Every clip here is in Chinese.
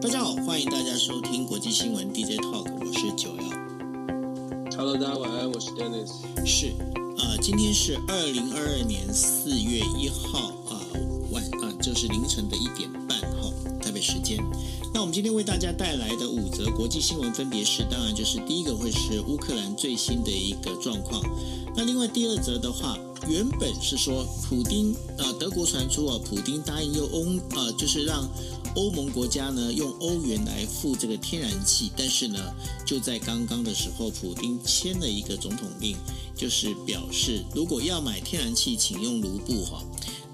大家好，欢迎大家收听国际新闻 DJ Talk，我是九幺。Hello，大家晚安，我是 Dennis。是，呃，今天是二零二二年四月一号啊、呃、晚啊、呃，就是凌晨的一点半哈、哦，台北时间。那我们今天为大家带来的五则国际新闻分别是，当然就是第一个会是乌克兰最新的一个状况。那另外第二则的话，原本是说普丁啊、呃，德国传出啊，普丁答应用欧啊、呃，就是让。欧盟国家呢，用欧元来付这个天然气，但是呢，就在刚刚的时候，普丁签了一个总统令，就是表示如果要买天然气，请用卢布哈。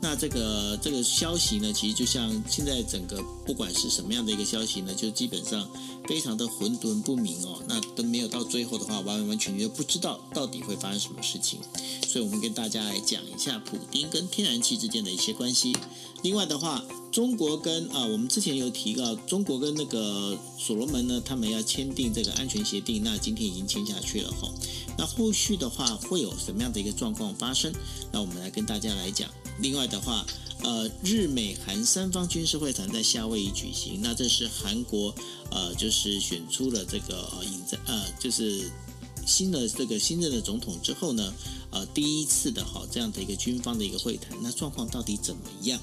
那这个这个消息呢，其实就像现在整个不管是什么样的一个消息呢，就基本上非常的混沌不明哦。那都没有到最后的话，完完全全不知道到底会发生什么事情。所以我们跟大家来讲一下普丁跟天然气之间的一些关系。另外的话。中国跟啊，我们之前有提到，中国跟那个所罗门呢，他们要签订这个安全协定，那今天已经签下去了哈。那后续的话会有什么样的一个状况发生？那我们来跟大家来讲。另外的话，呃，日美韩三方军事会谈在夏威夷举行，那这是韩国呃，就是选出了这个呃，引在呃，就是新的这个新任的总统之后呢，呃，第一次的哈这样的一个军方的一个会谈，那状况到底怎么样？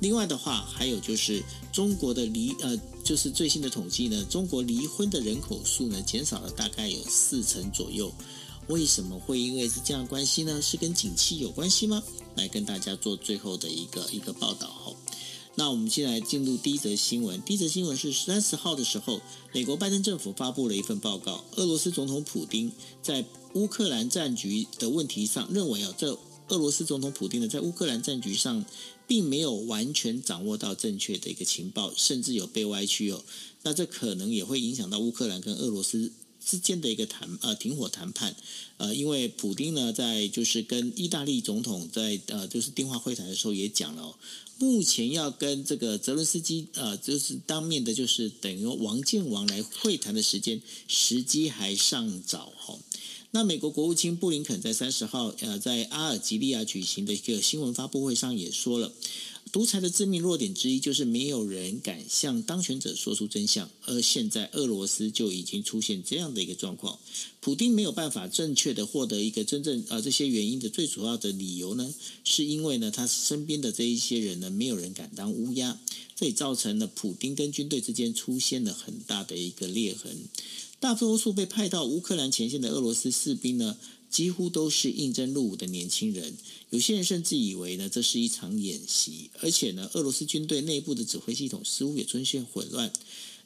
另外的话，还有就是中国的离呃，就是最新的统计呢，中国离婚的人口数呢减少了大概有四成左右。为什么会因为是这样关系呢？是跟景气有关系吗？来跟大家做最后的一个一个报道哈。那我们现在进入第一则新闻。第一则新闻是三十号的时候，美国拜登政府发布了一份报告，俄罗斯总统普丁在乌克兰战局的问题上认为啊，这俄罗斯总统普丁呢在乌克兰战局上。并没有完全掌握到正确的一个情报，甚至有被歪曲哦。那这可能也会影响到乌克兰跟俄罗斯之间的一个谈呃停火谈判。呃，因为普丁呢在就是跟意大利总统在呃就是电话会谈的时候也讲了，目前要跟这个泽伦斯基呃就是当面的，就是等于王见王来会谈的时间时机还尚早哈。那美国国务卿布林肯在三十号，呃，在阿尔及利亚举行的一个新闻发布会上也说了，独裁的致命弱点之一就是没有人敢向当权者说出真相，而现在俄罗斯就已经出现这样的一个状况，普丁没有办法正确的获得一个真正呃这些原因的最主要的理由呢，是因为呢他身边的这一些人呢没有人敢当乌鸦，这也造成了普丁跟军队之间出现了很大的一个裂痕。大多数被派到乌克兰前线的俄罗斯士兵呢，几乎都是应征入伍的年轻人。有些人甚至以为呢，这是一场演习。而且呢，俄罗斯军队内部的指挥系统似乎也出现混乱。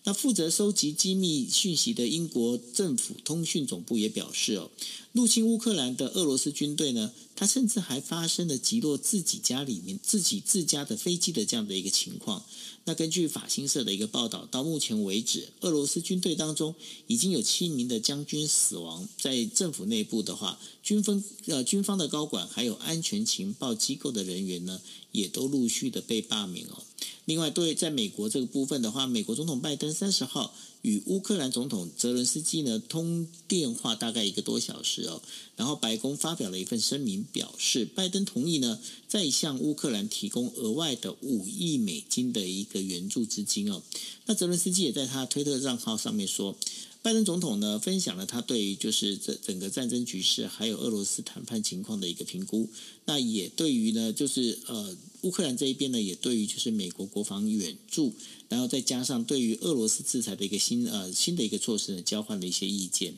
那负责收集机密讯息的英国政府通讯总部也表示哦，入侵乌克兰的俄罗斯军队呢，他甚至还发生了击落自己家里面自己自家的飞机的这样的一个情况。那根据法新社的一个报道，到目前为止，俄罗斯军队当中已经有七名的将军死亡。在政府内部的话，军方呃军方的高管还有安全情报机构的人员呢，也都陆续的被罢免哦。另外，对在美国这个部分的话，美国总统拜登三十号与乌克兰总统泽伦斯基呢通电话大概一个多小时哦，然后白宫发表了一份声明，表示拜登同意呢再向乌克兰提供额外的五亿美金的一个援助资金哦。那泽伦斯基也在他推特账号上面说。拜登总统呢，分享了他对于就是这整个战争局势，还有俄罗斯谈判情况的一个评估。那也对于呢，就是呃乌克兰这一边呢，也对于就是美国国防援助，然后再加上对于俄罗斯制裁的一个新呃新的一个措施呢，交换了一些意见。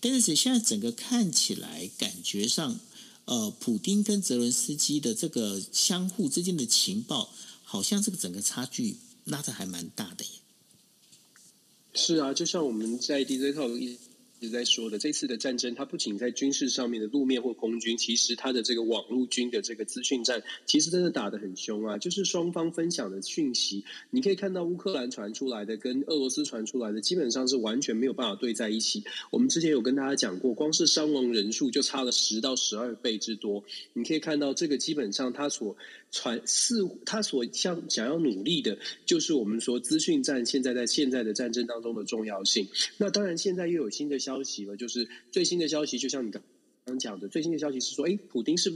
但是现在整个看起来，感觉上呃，普丁跟泽伦斯基的这个相互之间的情报，好像这个整个差距拉的还蛮大的耶。是啊，就像我们在 DJ Talk 一一直在说的，这次的战争，它不仅在军事上面的路面或空军，其实它的这个网络军的这个资讯战，其实真的打得很凶啊。就是双方分享的讯息，你可以看到乌克兰传出来的跟俄罗斯传出来的，基本上是完全没有办法对在一起。我们之前有跟大家讲过，光是伤亡人数就差了十到十二倍之多。你可以看到，这个基本上它所传似乎他所想想要努力的，就是我们说资讯战现在在现在的战争当中的重要性。那当然，现在又有新的消消息了，就是最新的消息，就像你刚刚讲的，最新的消息是说，哎，普丁是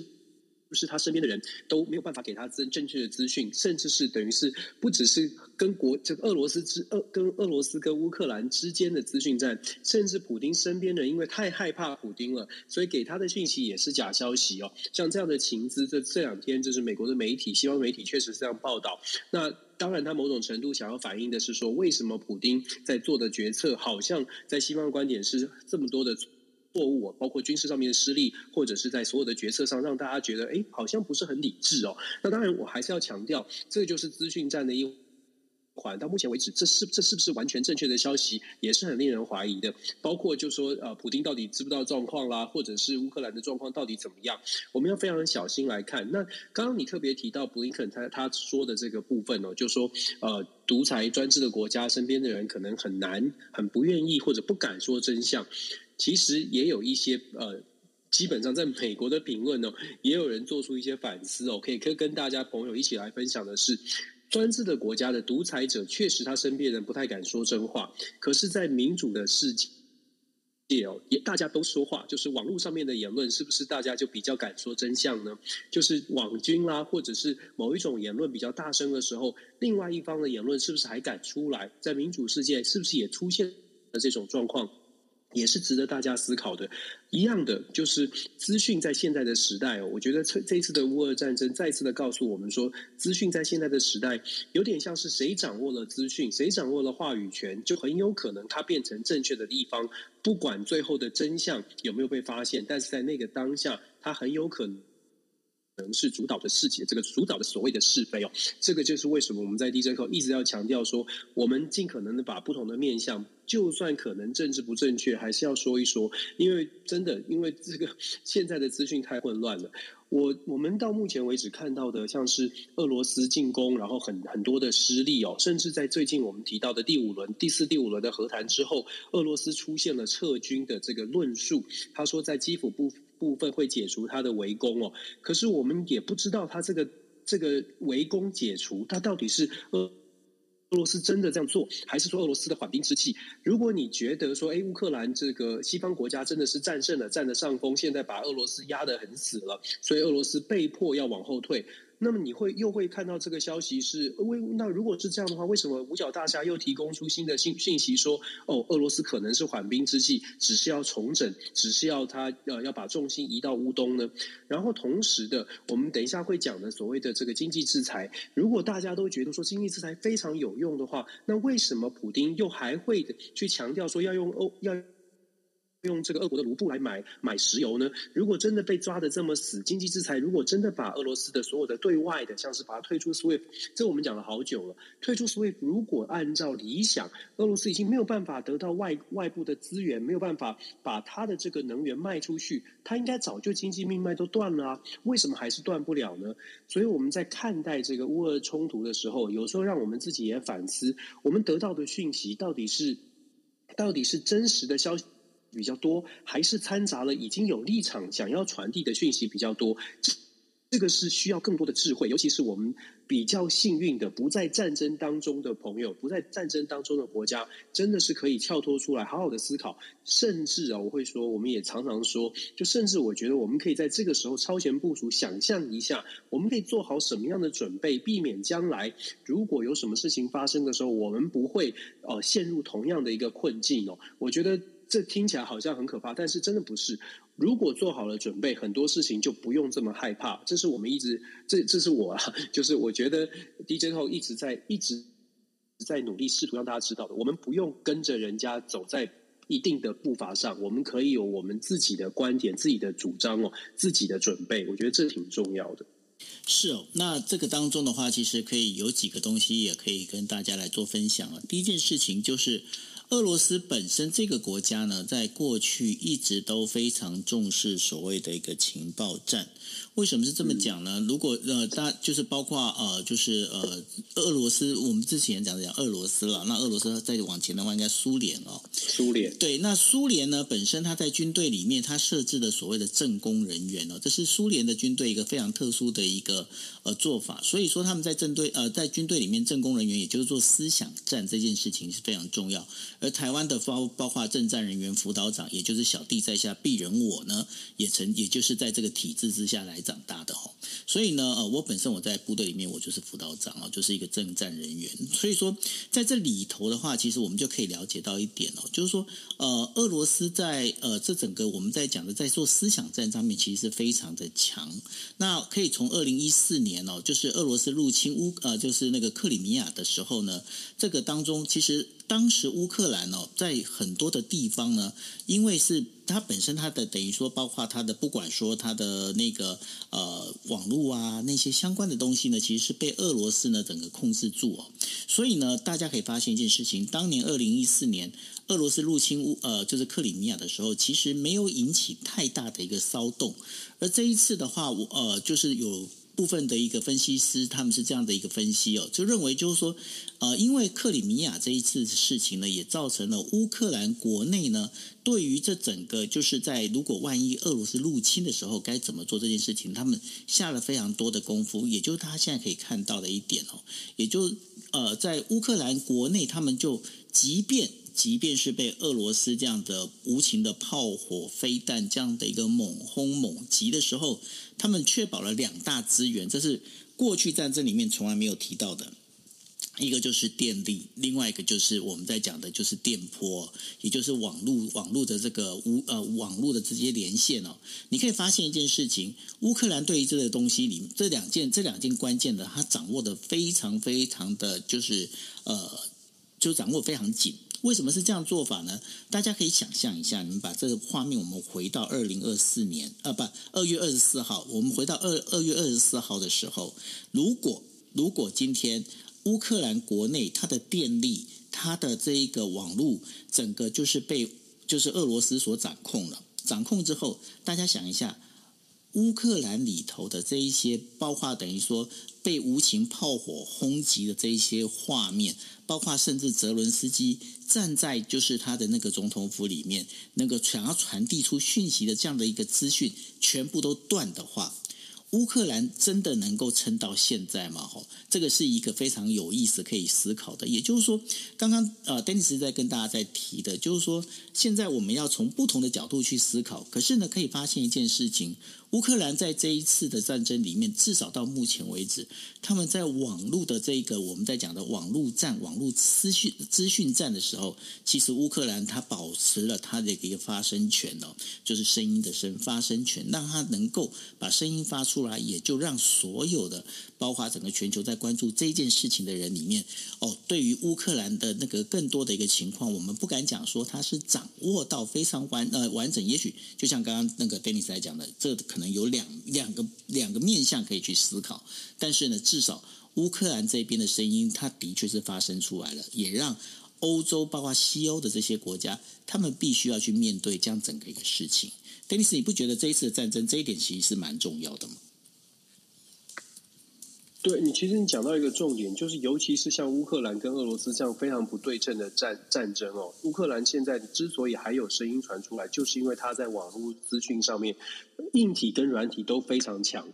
不是他身边的人都没有办法给他正正确的资讯，甚至是等于是不只是跟国这个俄罗斯之俄跟俄罗斯跟乌克兰之间的资讯战，甚至普丁身边的人因为太害怕普丁了，所以给他的讯息也是假消息哦。像这样的情资，这这两天就是美国的媒体、西方媒体确实是这样报道。那当然，他某种程度想要反映的是说，为什么普丁在做的决策，好像在西方观点是这么多的。错误，包括军事上面的失利，或者是在所有的决策上，让大家觉得，哎，好像不是很理智哦。那当然，我还是要强调，这就是资讯战的一款。到目前为止，这是这是不是完全正确的消息，也是很令人怀疑的。包括就说，呃，普丁到底知不知道状况啦，或者是乌克兰的状况到底怎么样，我们要非常小心来看。那刚刚你特别提到布林肯他他说的这个部分哦，就说，呃，独裁专制的国家身边的人可能很难、很不愿意或者不敢说真相。其实也有一些呃，基本上在美国的评论呢，也有人做出一些反思哦，可以可以跟大家朋友一起来分享的是，专制的国家的独裁者确实他身边人不太敢说真话，可是，在民主的世界哦，也大家都说话，就是网络上面的言论，是不是大家就比较敢说真相呢？就是网军啦，或者是某一种言论比较大声的时候，另外一方的言论是不是还敢出来？在民主世界，是不是也出现了这种状况？也是值得大家思考的。一样的，就是资讯在现在的时代哦，我觉得这这次的乌俄战争再次的告诉我们说，资讯在现在的时代有点像是谁掌握了资讯，谁掌握了话语权，就很有可能它变成正确的地方。不管最后的真相有没有被发现，但是在那个当下，它很有可能。是主导的世界，这个主导的所谓的是非哦，这个就是为什么我们在 DJ 课一直要强调说，我们尽可能的把不同的面向，就算可能政治不正确，还是要说一说，因为真的，因为这个现在的资讯太混乱了。我我们到目前为止看到的，像是俄罗斯进攻，然后很很多的失利哦，甚至在最近我们提到的第五轮、第四、第五轮的和谈之后，俄罗斯出现了撤军的这个论述，他说在基辅部。部分会解除他的围攻哦，可是我们也不知道他这个这个围攻解除，他到底是俄俄罗斯真的这样做，还是说俄罗斯的缓兵之计？如果你觉得说，哎，乌克兰这个西方国家真的是战胜了，占了上风，现在把俄罗斯压得很死了，所以俄罗斯被迫要往后退。那么你会又会看到这个消息是为那如果是这样的话，为什么五角大厦又提供出新的信信息说哦，俄罗斯可能是缓兵之计，只是要重整，只是要他呃要把重心移到乌东呢？然后同时的，我们等一下会讲的所谓的这个经济制裁，如果大家都觉得说经济制裁非常有用的话，那为什么普丁又还会去强调说要用欧要？用这个俄国的卢布来买买石油呢？如果真的被抓得这么死，经济制裁如果真的把俄罗斯的所有的对外的，像是把它退出 SWIFT，这我们讲了好久了。退出 SWIFT，如果按照理想，俄罗斯已经没有办法得到外外部的资源，没有办法把它的这个能源卖出去，它应该早就经济命脉都断了啊！为什么还是断不了呢？所以我们在看待这个乌俄冲突的时候，有时候让我们自己也反思，我们得到的讯息到底是到底是真实的消息比较多，还是掺杂了已经有立场想要传递的讯息比较多？这个是需要更多的智慧，尤其是我们比较幸运的不在战争当中的朋友，不在战争当中的国家，真的是可以跳脱出来，好好的思考。甚至啊，我会说，我们也常常说，就甚至我觉得，我们可以在这个时候超前部署，想象一下，我们可以做好什么样的准备，避免将来如果有什么事情发生的时候，我们不会呃陷入同样的一个困境哦。我觉得。这听起来好像很可怕，但是真的不是。如果做好了准备，很多事情就不用这么害怕。这是我们一直，这这是我啊，就是我觉得 DJ 后一直在一直在努力，试图让大家知道的。我们不用跟着人家走在一定的步伐上，我们可以有我们自己的观点、自己的主张哦，自己的准备。我觉得这挺重要的。是哦，那这个当中的话，其实可以有几个东西也可以跟大家来做分享了。第一件事情就是。俄罗斯本身这个国家呢，在过去一直都非常重视所谓的一个情报战。为什么是这么讲呢？如果呃，大就是包括呃，就是呃，俄罗斯，我们之前讲的讲俄罗斯了。那俄罗斯再往前的话，应该苏联哦。苏联对，那苏联呢，本身它在军队里面，它设置的所谓的政工人员哦，这是苏联的军队一个非常特殊的一个呃做法。所以说他们在政队呃在军队里面，政工人员也就是做思想战这件事情是非常重要。而台湾的包包括政战人员辅导长，也就是小弟在下，鄙人我呢，也曾也就是在这个体制之下来。长大的哦。所以呢，呃，我本身我在部队里面，我就是辅导长啊，就是一个政战人员。所以说，在这里头的话，其实我们就可以了解到一点哦，就是说，呃，俄罗斯在呃这整个我们在讲的在做思想战上面，其实是非常的强。那可以从二零一四年哦，就是俄罗斯入侵乌呃，就是那个克里米亚的时候呢，这个当中其实。当时乌克兰哦，在很多的地方呢，因为是它本身它的等于说，包括它的不管说它的那个呃网络啊那些相关的东西呢，其实是被俄罗斯呢整个控制住哦。所以呢，大家可以发现一件事情：当年二零一四年俄罗斯入侵乌呃就是克里米亚的时候，其实没有引起太大的一个骚动。而这一次的话，我呃就是有。部分的一个分析师，他们是这样的一个分析哦，就认为就是说，呃，因为克里米亚这一次事情呢，也造成了乌克兰国内呢，对于这整个就是在如果万一俄罗斯入侵的时候该怎么做这件事情，他们下了非常多的功夫，也就是他现在可以看到的一点哦，也就呃，在乌克兰国内，他们就即便。即便是被俄罗斯这样的无情的炮火、飞弹这样的一个猛轰猛击的时候，他们确保了两大资源，这是过去战争里面从来没有提到的。一个就是电力，另外一个就是我们在讲的就是电波，也就是网络网络的这个无呃网络的直接连线哦。你可以发现一件事情，乌克兰对于这个东西里这两件这两件关键的，他掌握的非常非常的就是呃，就掌握非常紧。为什么是这样做法呢？大家可以想象一下，你们把这个画面，我们回到二零二四年，啊，不，二月二十四号，我们回到二二月二十四号的时候，如果如果今天乌克兰国内它的电力、它的这一个网络，整个就是被就是俄罗斯所掌控了，掌控之后，大家想一下。乌克兰里头的这一些，包括等于说被无情炮火轰击的这一些画面，包括甚至泽伦斯基站在就是他的那个总统府里面，那个想要传递出讯息的这样的一个资讯，全部都断的话。乌克兰真的能够撑到现在吗？吼，这个是一个非常有意思可以思考的。也就是说，刚刚呃丹尼斯在跟大家在提的，就是说，现在我们要从不同的角度去思考。可是呢，可以发现一件事情。乌克兰在这一次的战争里面，至少到目前为止，他们在网络的这个我们在讲的网络战、网络资讯资讯战的时候，其实乌克兰它保持了它的一个发声权哦，就是声音的声发声权，让它能够把声音发出来，也就让所有的包括整个全球在关注这件事情的人里面哦，对于乌克兰的那个更多的一个情况，我们不敢讲说他是掌握到非常完呃完整，也许就像刚刚那个 Dennis 来讲的，这。可能有两两个两个面向可以去思考，但是呢，至少乌克兰这边的声音，它的确是发生出来了，也让欧洲包括西欧的这些国家，他们必须要去面对这样整个一个事情。丹尼斯，你不觉得这一次的战争这一点其实是蛮重要的吗？对，你其实你讲到一个重点，就是尤其是像乌克兰跟俄罗斯这样非常不对称的战战争哦，乌克兰现在之所以还有声音传出来，就是因为它在网络资讯上面，硬体跟软体都非常强。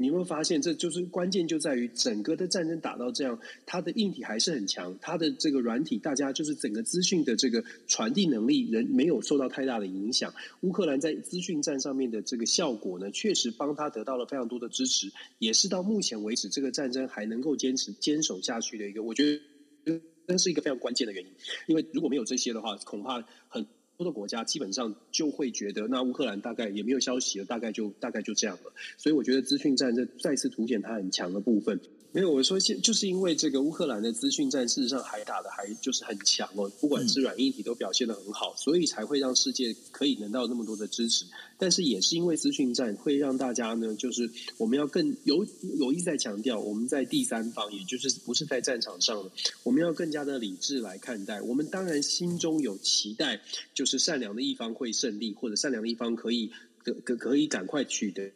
你有没有发现，这就是关键，就在于整个的战争打到这样，它的硬体还是很强，它的这个软体，大家就是整个资讯的这个传递能力，人没有受到太大的影响。乌克兰在资讯战上面的这个效果呢，确实帮他得到了非常多的支持，也是到目前为止这个战争还能够坚持坚守下去的一个，我觉得这是一个非常关键的原因。因为如果没有这些的话，恐怕很。多的国家基本上就会觉得，那乌克兰大概也没有消息了，大概就大概就这样了。所以我觉得资讯战这再次凸显它很强的部分。没有，我说现就是因为这个乌克兰的资讯战事实上还打的还就是很强哦，不管是软硬体都表现的很好，所以才会让世界可以得到那么多的支持。但是也是因为资讯战会让大家呢，就是我们要更有有意在强调，我们在第三方，也就是不是在战场上的，我们要更加的理智来看待。我们当然心中有期待，就是善良的一方会胜利，或者善良的一方可以可可可以赶快取得。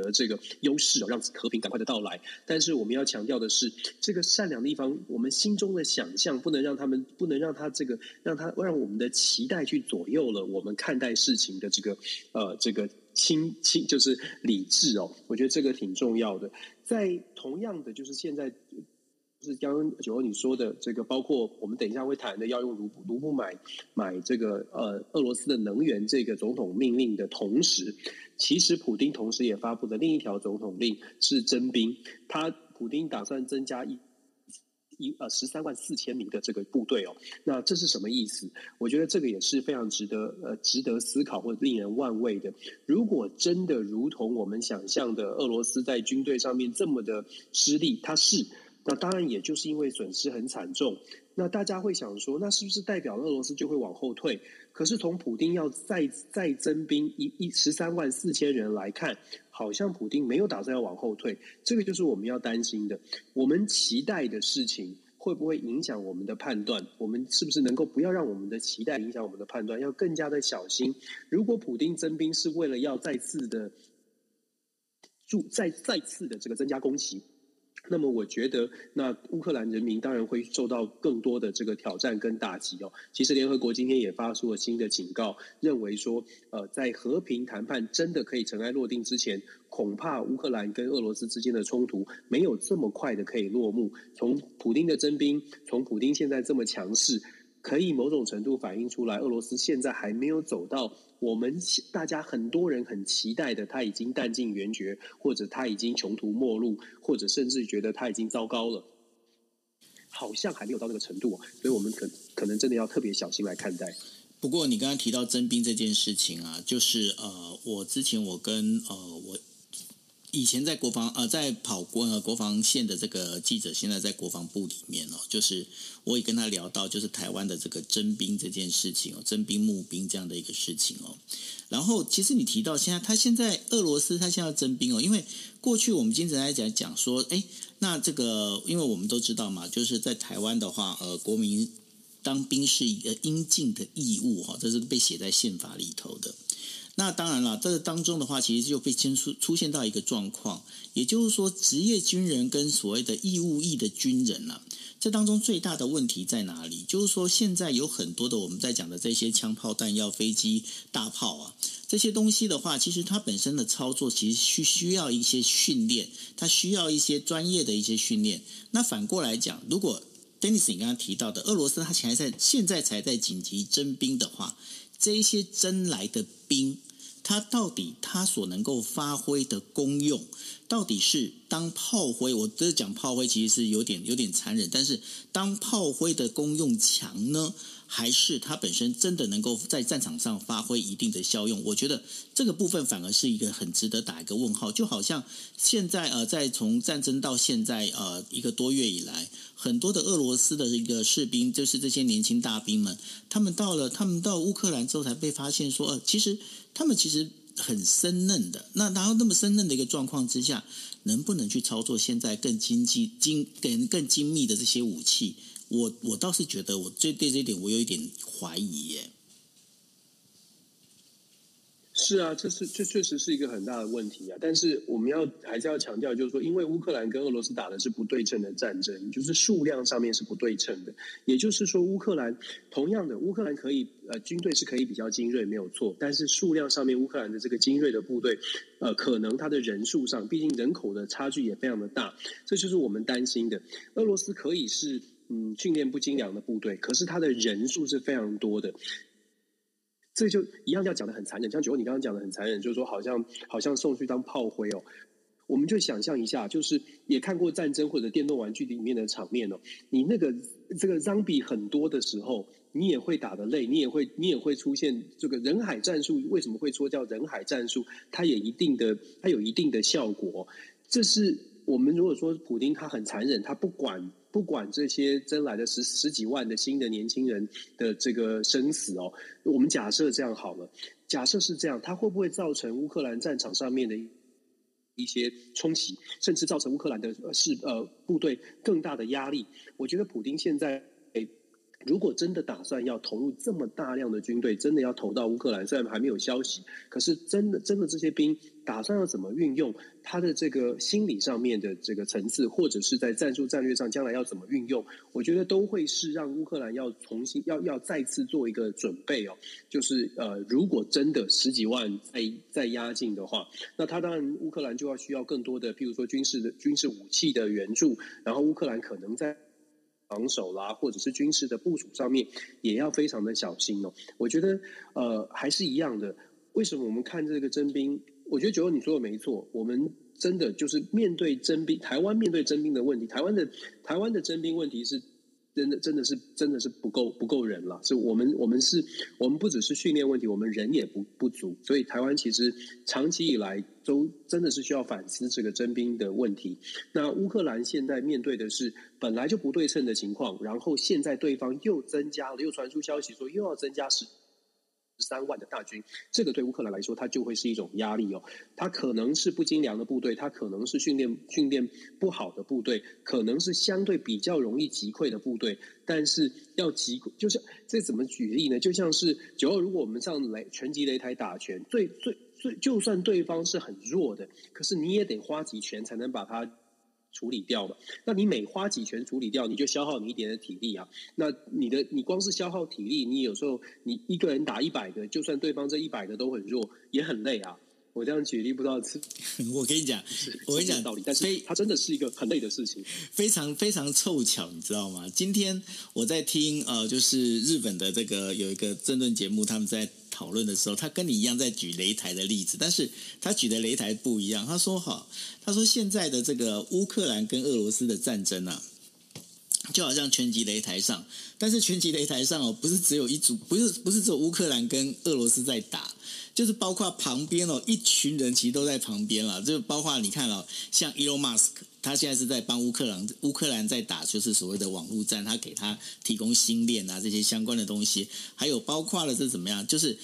得这个优势，让和平赶快的到来。但是我们要强调的是，这个善良的一方，我们心中的想象不能让他们，不能让他这个，让他让我们的期待去左右了我们看待事情的这个呃这个清清就是理智哦。我觉得这个挺重要的。在同样的，就是现在就是刚刚九欧你说的这个，包括我们等一下会谈的要用卢布卢布买买这个呃俄罗斯的能源这个总统命令的同时，其实普丁同时也发布的另一条总统令是征兵，他普丁打算增加一一呃十三万四千名的这个部队哦，那这是什么意思？我觉得这个也是非常值得呃值得思考或者令人万味的。如果真的如同我们想象的，俄罗斯在军队上面这么的失利，他是。那当然，也就是因为损失很惨重，那大家会想说，那是不是代表俄罗斯就会往后退？可是从普丁要再再增兵一一十三万四千人来看，好像普丁没有打算要往后退，这个就是我们要担心的。我们期待的事情会不会影响我们的判断？我们是不是能够不要让我们的期待影响我们的判断？要更加的小心。如果普丁增兵是为了要再次的助再再次的这个增加攻击。那么我觉得，那乌克兰人民当然会受到更多的这个挑战跟打击哦。其实联合国今天也发出了新的警告，认为说，呃，在和平谈判真的可以尘埃落定之前，恐怕乌克兰跟俄罗斯之间的冲突没有这么快的可以落幕。从普丁的征兵，从普丁现在这么强势。可以某种程度反映出来，俄罗斯现在还没有走到我们大家很多人很期待的，他已经弹尽援绝，或者他已经穷途末路，或者甚至觉得他已经糟糕了，好像还没有到那个程度，所以我们可可能真的要特别小心来看待。不过你刚刚提到征兵这件事情啊，就是呃，我之前我跟呃我。以前在国防呃，在跑国呃国防线的这个记者，现在在国防部里面哦，就是我也跟他聊到，就是台湾的这个征兵这件事情哦，征兵募兵这样的一个事情哦。然后其实你提到现在，他现在俄罗斯他现在要征兵哦，因为过去我们经常来讲讲说，哎，那这个因为我们都知道嘛，就是在台湾的话，呃，国民当兵是一个应尽的义务哈，这是被写在宪法里头的。那当然了，这个当中的话，其实就被牵出出现到一个状况，也就是说，职业军人跟所谓的义务役的军人、啊，这当中最大的问题在哪里？就是说，现在有很多的我们在讲的这些枪炮弹药、飞机、大炮啊，这些东西的话，其实它本身的操作其实需需要一些训练，它需要一些专业的一些训练。那反过来讲，如果 Dennis 你刚刚提到的俄罗斯，它现在在现在才在紧急征兵的话。这一些征来的兵，他到底他所能够发挥的功用，到底是当炮灰？我这讲炮灰其实是有点有点残忍，但是当炮灰的功用强呢？还是他本身真的能够在战场上发挥一定的效用？我觉得这个部分反而是一个很值得打一个问号。就好像现在呃，在从战争到现在呃一个多月以来，很多的俄罗斯的一个士兵，就是这些年轻大兵们，他们到了他们到乌克兰之后，才被发现说，呃，其实他们其实很生嫩的。那然后那么生嫩的一个状况之下，能不能去操作现在更经济、精更更精密的这些武器？我我倒是觉得，我最对这一点我有一点怀疑耶。是啊，这是这确实是一个很大的问题啊。但是我们要还是要强调，就是说，因为乌克兰跟俄罗斯打的是不对称的战争，就是数量上面是不对称的。也就是说，乌克兰同样的，乌克兰可以呃军队是可以比较精锐，没有错。但是数量上面，乌克兰的这个精锐的部队，呃，可能它的人数上，毕竟人口的差距也非常的大，这就是我们担心的。俄罗斯可以是。嗯，训练不精良的部队，可是他的人数是非常多的，这就一样要讲的很残忍。像九欧你刚刚讲的很残忍，就是说好像好像送去当炮灰哦。我们就想象一下，就是也看过战争或者电动玩具里面的场面哦。你那个这个 zombie 很多的时候，你也会打得累，你也会你也会出现这个人海战术。为什么会说叫人海战术？它也一定的，它有一定的效果。这是我们如果说普丁他很残忍，他不管。不管这些增来的十十几万的新的年轻人的这个生死哦，我们假设这样好了，假设是这样，它会不会造成乌克兰战场上面的一些冲击，甚至造成乌克兰的是呃部队更大的压力？我觉得普丁现在如果真的打算要投入这么大量的军队，真的要投到乌克兰，虽然还没有消息，可是真的真的这些兵打算要怎么运用？他的这个心理上面的这个层次，或者是在战术战略上将来要怎么运用？我觉得都会是让乌克兰要重新要要再次做一个准备哦。就是呃，如果真的十几万再再压境的话，那他当然乌克兰就要需要更多的，譬如说军事的军事武器的援助，然后乌克兰可能在。防守啦，或者是军事的部署上面，也要非常的小心哦。我觉得，呃，还是一样的。为什么我们看这个征兵？我觉得九欧你说的没错，我们真的就是面对征兵，台湾面对征兵的问题，台湾的台湾的征兵问题是。真的真的是真的是不够不够人了，是我们我们是我们不只是训练问题，我们人也不不足，所以台湾其实长期以来都真的是需要反思这个征兵的问题。那乌克兰现在面对的是本来就不对称的情况，然后现在对方又增加了，又传出消息说又要增加十。三万的大军，这个对乌克兰来说，它就会是一种压力哦。它可能是不精良的部队，它可能是训练训练不好的部队，可能是相对比较容易击溃的部队。但是要击溃，就是这怎么举例呢？就像是九二，如果我们上擂拳击擂台打拳，最最最，就算对方是很弱的，可是你也得花几拳才能把它。处理掉嘛？那你每花几拳处理掉，你就消耗你一点的体力啊。那你的你光是消耗体力，你有时候你一个人打一百个，就算对方这一百个都很弱，也很累啊。我这样举例不知道是，我跟你讲，我跟你讲道理，但是它真的是一个很累的事情，非常非常凑巧，你知道吗？今天我在听呃，就是日本的这个有一个政论节目，他们在讨论的时候，他跟你一样在举擂台的例子，但是他举的擂台不一样。他说哈，他说现在的这个乌克兰跟俄罗斯的战争啊，就好像拳击擂台上，但是拳击擂台上哦，不是只有一组，不是不是只有乌克兰跟俄罗斯在打。就是包括旁边哦，一群人其实都在旁边了。就包括你看哦，像 Elon Musk，他现在是在帮乌克兰，乌克兰在打就是所谓的网络战，他给他提供星链啊这些相关的东西，还有包括了这怎么样，就是。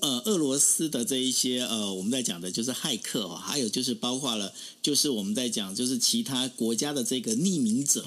呃，俄罗斯的这一些呃，我们在讲的就是骇客哦，还有就是包括了，就是我们在讲就是其他国家的这个匿名者，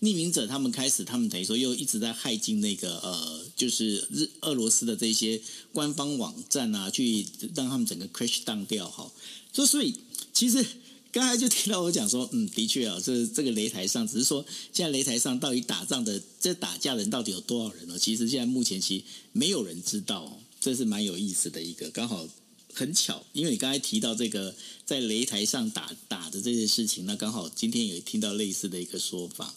匿名者他们开始，他们等于说又一直在骇进那个呃，就是日俄罗斯的这些官方网站啊，去让他们整个 crash down 掉哈。就所以其实刚才就听到我讲说，嗯，的确啊，这这个擂台上只是说现在擂台上到底打仗的这打架的人到底有多少人呢？其实现在目前其实没有人知道。这是蛮有意思的一个，刚好很巧，因为你刚才提到这个在擂台上打打的这件事情，那刚好今天也听到类似的一个说法。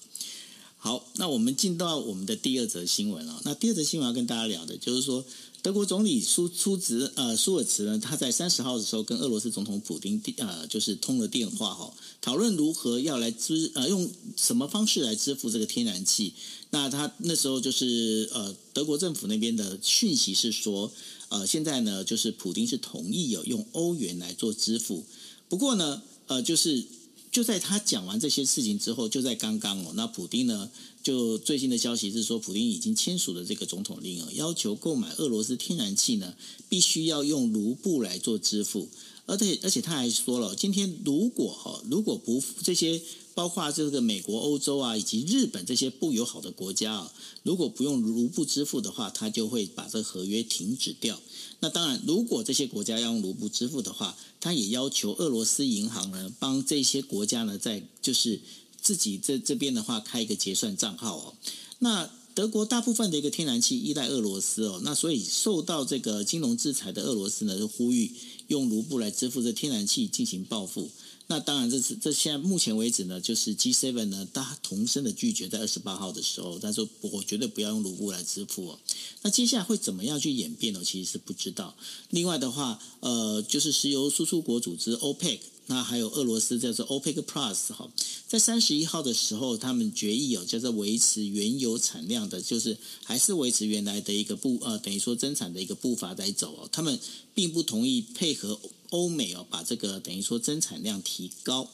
好，那我们进到我们的第二则新闻了。那第二则新闻要跟大家聊的就是说，德国总理舒舒兹呃舒尔茨呢，他在三十号的时候跟俄罗斯总统普丁呃就是通了电话哈，讨论如何要来支呃用什么方式来支付这个天然气。那他那时候就是呃，德国政府那边的讯息是说，呃，现在呢，就是普丁是同意有用欧元来做支付。不过呢，呃，就是就在他讲完这些事情之后，就在刚刚哦，那普丁呢，就最新的消息是说，普京已经签署了这个总统令啊，要求购买俄罗斯天然气呢，必须要用卢布来做支付。而且而且他还说了，今天如果哈，如果不这些。包括这个美国、欧洲啊，以及日本这些不友好的国家啊，如果不用卢布支付的话，他就会把这个合约停止掉。那当然，如果这些国家要用卢布支付的话，他也要求俄罗斯银行呢，帮这些国家呢，在就是自己这这边的话开一个结算账号哦。那德国大部分的一个天然气依赖俄罗斯哦，那所以受到这个金融制裁的俄罗斯呢，就呼吁用卢布来支付这天然气进行报复。那当然，这是这现在目前为止呢，就是 G7 呢，大同声的拒绝在二十八号的时候，他说我绝对不要用卢布来支付哦。那接下来会怎么样去演变呢？其实是不知道。另外的话，呃，就是石油输出国组织 OPEC。那还有俄罗斯叫做 OPEC Plus 哈，在三十一号的时候，他们决议哦，叫做维持原油产量的，就是还是维持原来的一个步呃，等于说增产的一个步伐在走哦。他们并不同意配合欧美哦，把这个等于说增产量提高。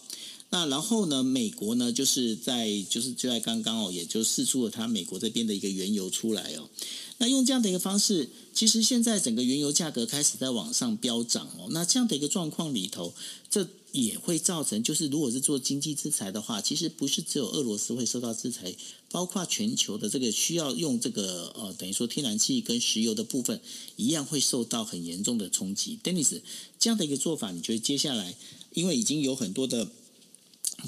那然后呢，美国呢，就是在就是就在刚刚哦，也就释出了他美国这边的一个原油出来哦。那用这样的一个方式，其实现在整个原油价格开始在往上飙涨哦。那这样的一个状况里头，这也会造成，就是如果是做经济制裁的话，其实不是只有俄罗斯会受到制裁，包括全球的这个需要用这个呃，等于说天然气跟石油的部分，一样会受到很严重的冲击。Dennis，这样的一个做法，你觉得接下来，因为已经有很多的，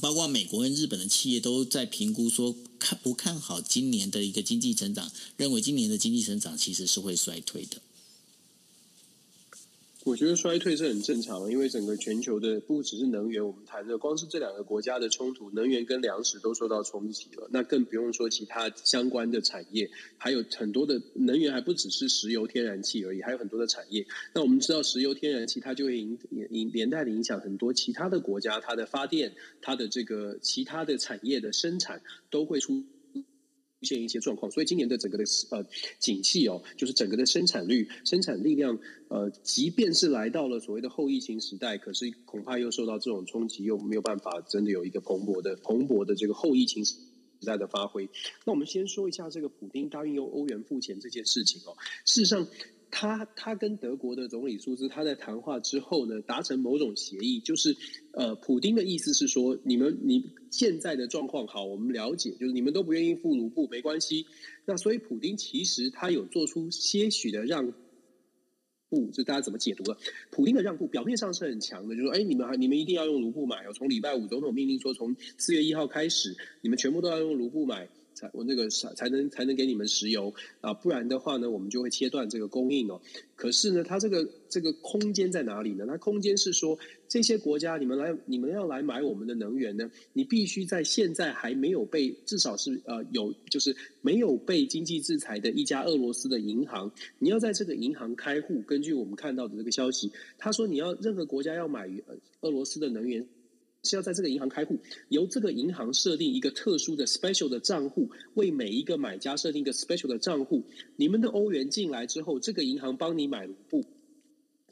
包括美国跟日本的企业都在评估说看不看好今年的一个经济成长，认为今年的经济成长其实是会衰退的。我觉得衰退是很正常的，因为整个全球的不只是能源，我们谈的光是这两个国家的冲突，能源跟粮食都受到冲击了。那更不用说其他相关的产业，还有很多的能源还不只是石油、天然气而已，还有很多的产业。那我们知道，石油、天然气它就会影影连带的影响很多其他的国家，它的发电、它的这个其他的产业的生产都会出。出现一些状况，所以今年的整个的呃景气哦，就是整个的生产率、生产力量，呃，即便是来到了所谓的后疫情时代，可是恐怕又受到这种冲击，又没有办法真的有一个蓬勃的、蓬勃的这个后疫情时代的发挥。那我们先说一下这个普丁答应用欧元付钱这件事情哦，事实上。他他跟德国的总理苏兹他在谈话之后呢，达成某种协议，就是呃，普丁的意思是说，你们你现在的状况好，我们了解，就是你们都不愿意付卢布，没关系。那所以普丁其实他有做出些许的让步，就大家怎么解读了？普丁的让步表面上是很强的，就是说，哎，你们还你们一定要用卢布买哦，从礼拜五总统命令说，从四月一号开始，你们全部都要用卢布买。才我那个才才能才能给你们石油啊，不然的话呢，我们就会切断这个供应哦。可是呢，它这个这个空间在哪里呢？它空间是说，这些国家你们来你们要来买我们的能源呢，你必须在现在还没有被至少是呃有就是没有被经济制裁的一家俄罗斯的银行，你要在这个银行开户。根据我们看到的这个消息，他说你要任何国家要买俄罗斯的能源。是要在这个银行开户，由这个银行设定一个特殊的 special 的账户，为每一个买家设定一个 special 的账户。你们的欧元进来之后，这个银行帮你买卢布，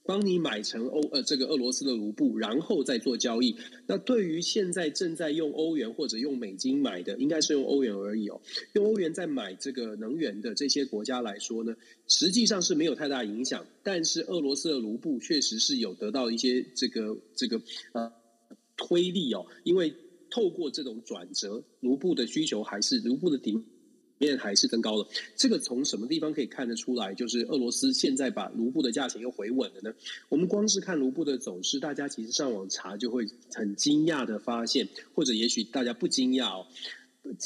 帮你买成欧呃这个俄罗斯的卢布，然后再做交易。那对于现在正在用欧元或者用美金买的，应该是用欧元而已哦。用欧元在买这个能源的这些国家来说呢，实际上是没有太大影响。但是俄罗斯的卢布确实是有得到一些这个这个呃。推力哦，因为透过这种转折，卢布的需求还是卢布的底面还是增高了。这个从什么地方可以看得出来？就是俄罗斯现在把卢布的价钱又回稳了呢？我们光是看卢布的走势，大家其实上网查就会很惊讶的发现，或者也许大家不惊讶哦，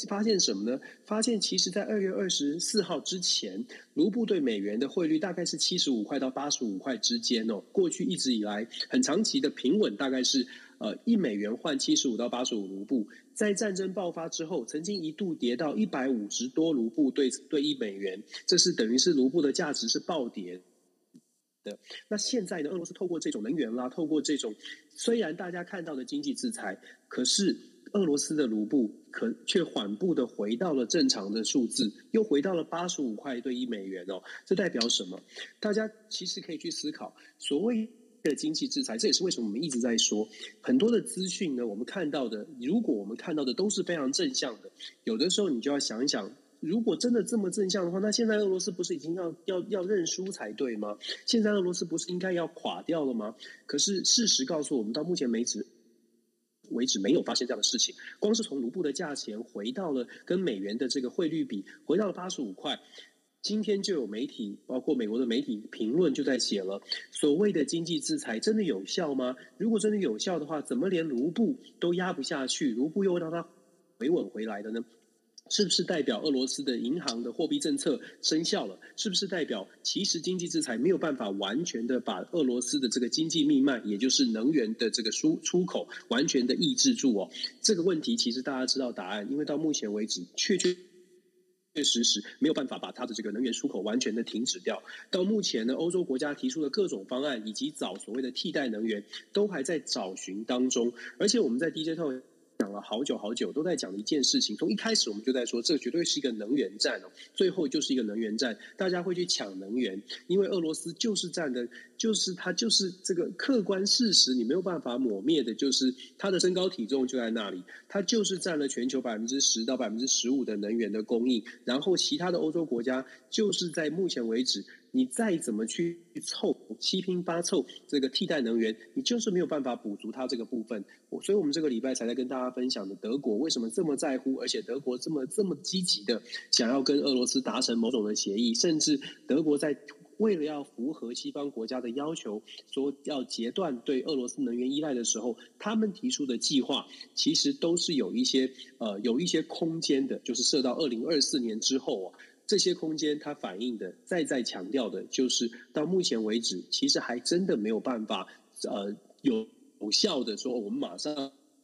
发现什么呢？发现其实在二月二十四号之前，卢布对美元的汇率大概是七十五块到八十五块之间哦。过去一直以来很长期的平稳，大概是。呃，一美元换七十五到八十五卢布，在战争爆发之后，曾经一度跌到一百五十多卢布兑兑一美元，这是等于是卢布的价值是暴跌的。那现在呢，俄罗斯透过这种能源啦，透过这种虽然大家看到的经济制裁，可是俄罗斯的卢布可却缓步的回到了正常的数字，又回到了八十五块兑一美元哦。这代表什么？大家其实可以去思考，所谓。的经济制裁，这也是为什么我们一直在说很多的资讯呢？我们看到的，如果我们看到的都是非常正向的，有的时候你就要想一想，如果真的这么正向的话，那现在俄罗斯不是已经要要要认输才对吗？现在俄罗斯不是应该要垮掉了吗？可是事实告诉我们，到目前为止为止没有发生这样的事情。光是从卢布的价钱回到了跟美元的这个汇率比，回到了八十五块。今天就有媒体，包括美国的媒体评论就在写了，所谓的经济制裁真的有效吗？如果真的有效的话，怎么连卢布都压不下去，卢布又让它回稳回来的呢？是不是代表俄罗斯的银行的货币政策生效了？是不是代表其实经济制裁没有办法完全的把俄罗斯的这个经济命脉，也就是能源的这个输出口完全的抑制住哦？这个问题其实大家知道答案，因为到目前为止确确。确实是没有办法把它的这个能源出口完全的停止掉。到目前呢，欧洲国家提出的各种方案，以及找所谓的替代能源，都还在找寻当中。而且我们在 DJ 套讲了好久好久，都在讲一件事情。从一开始我们就在说，这绝对是一个能源战哦。最后就是一个能源战，大家会去抢能源，因为俄罗斯就是占的，就是它就是这个客观事实，你没有办法抹灭的，就是它的身高体重就在那里，它就是占了全球百分之十到百分之十五的能源的供应。然后其他的欧洲国家就是在目前为止你再怎么去凑七拼八凑这个替代能源，你就是没有办法补足它这个部分。所以我们这个礼拜才在跟大家分享的，德国为什么这么在乎，而且德国这么这么积极的想要跟俄罗斯达成某种的协议，甚至德国在为了要符合西方国家的要求，说要截断对俄罗斯能源依赖的时候，他们提出的计划其实都是有一些呃有一些空间的，就是设到二零二四年之后啊。这些空间，它反映的，再再强调的，就是到目前为止，其实还真的没有办法，呃，有有效的说，我们马上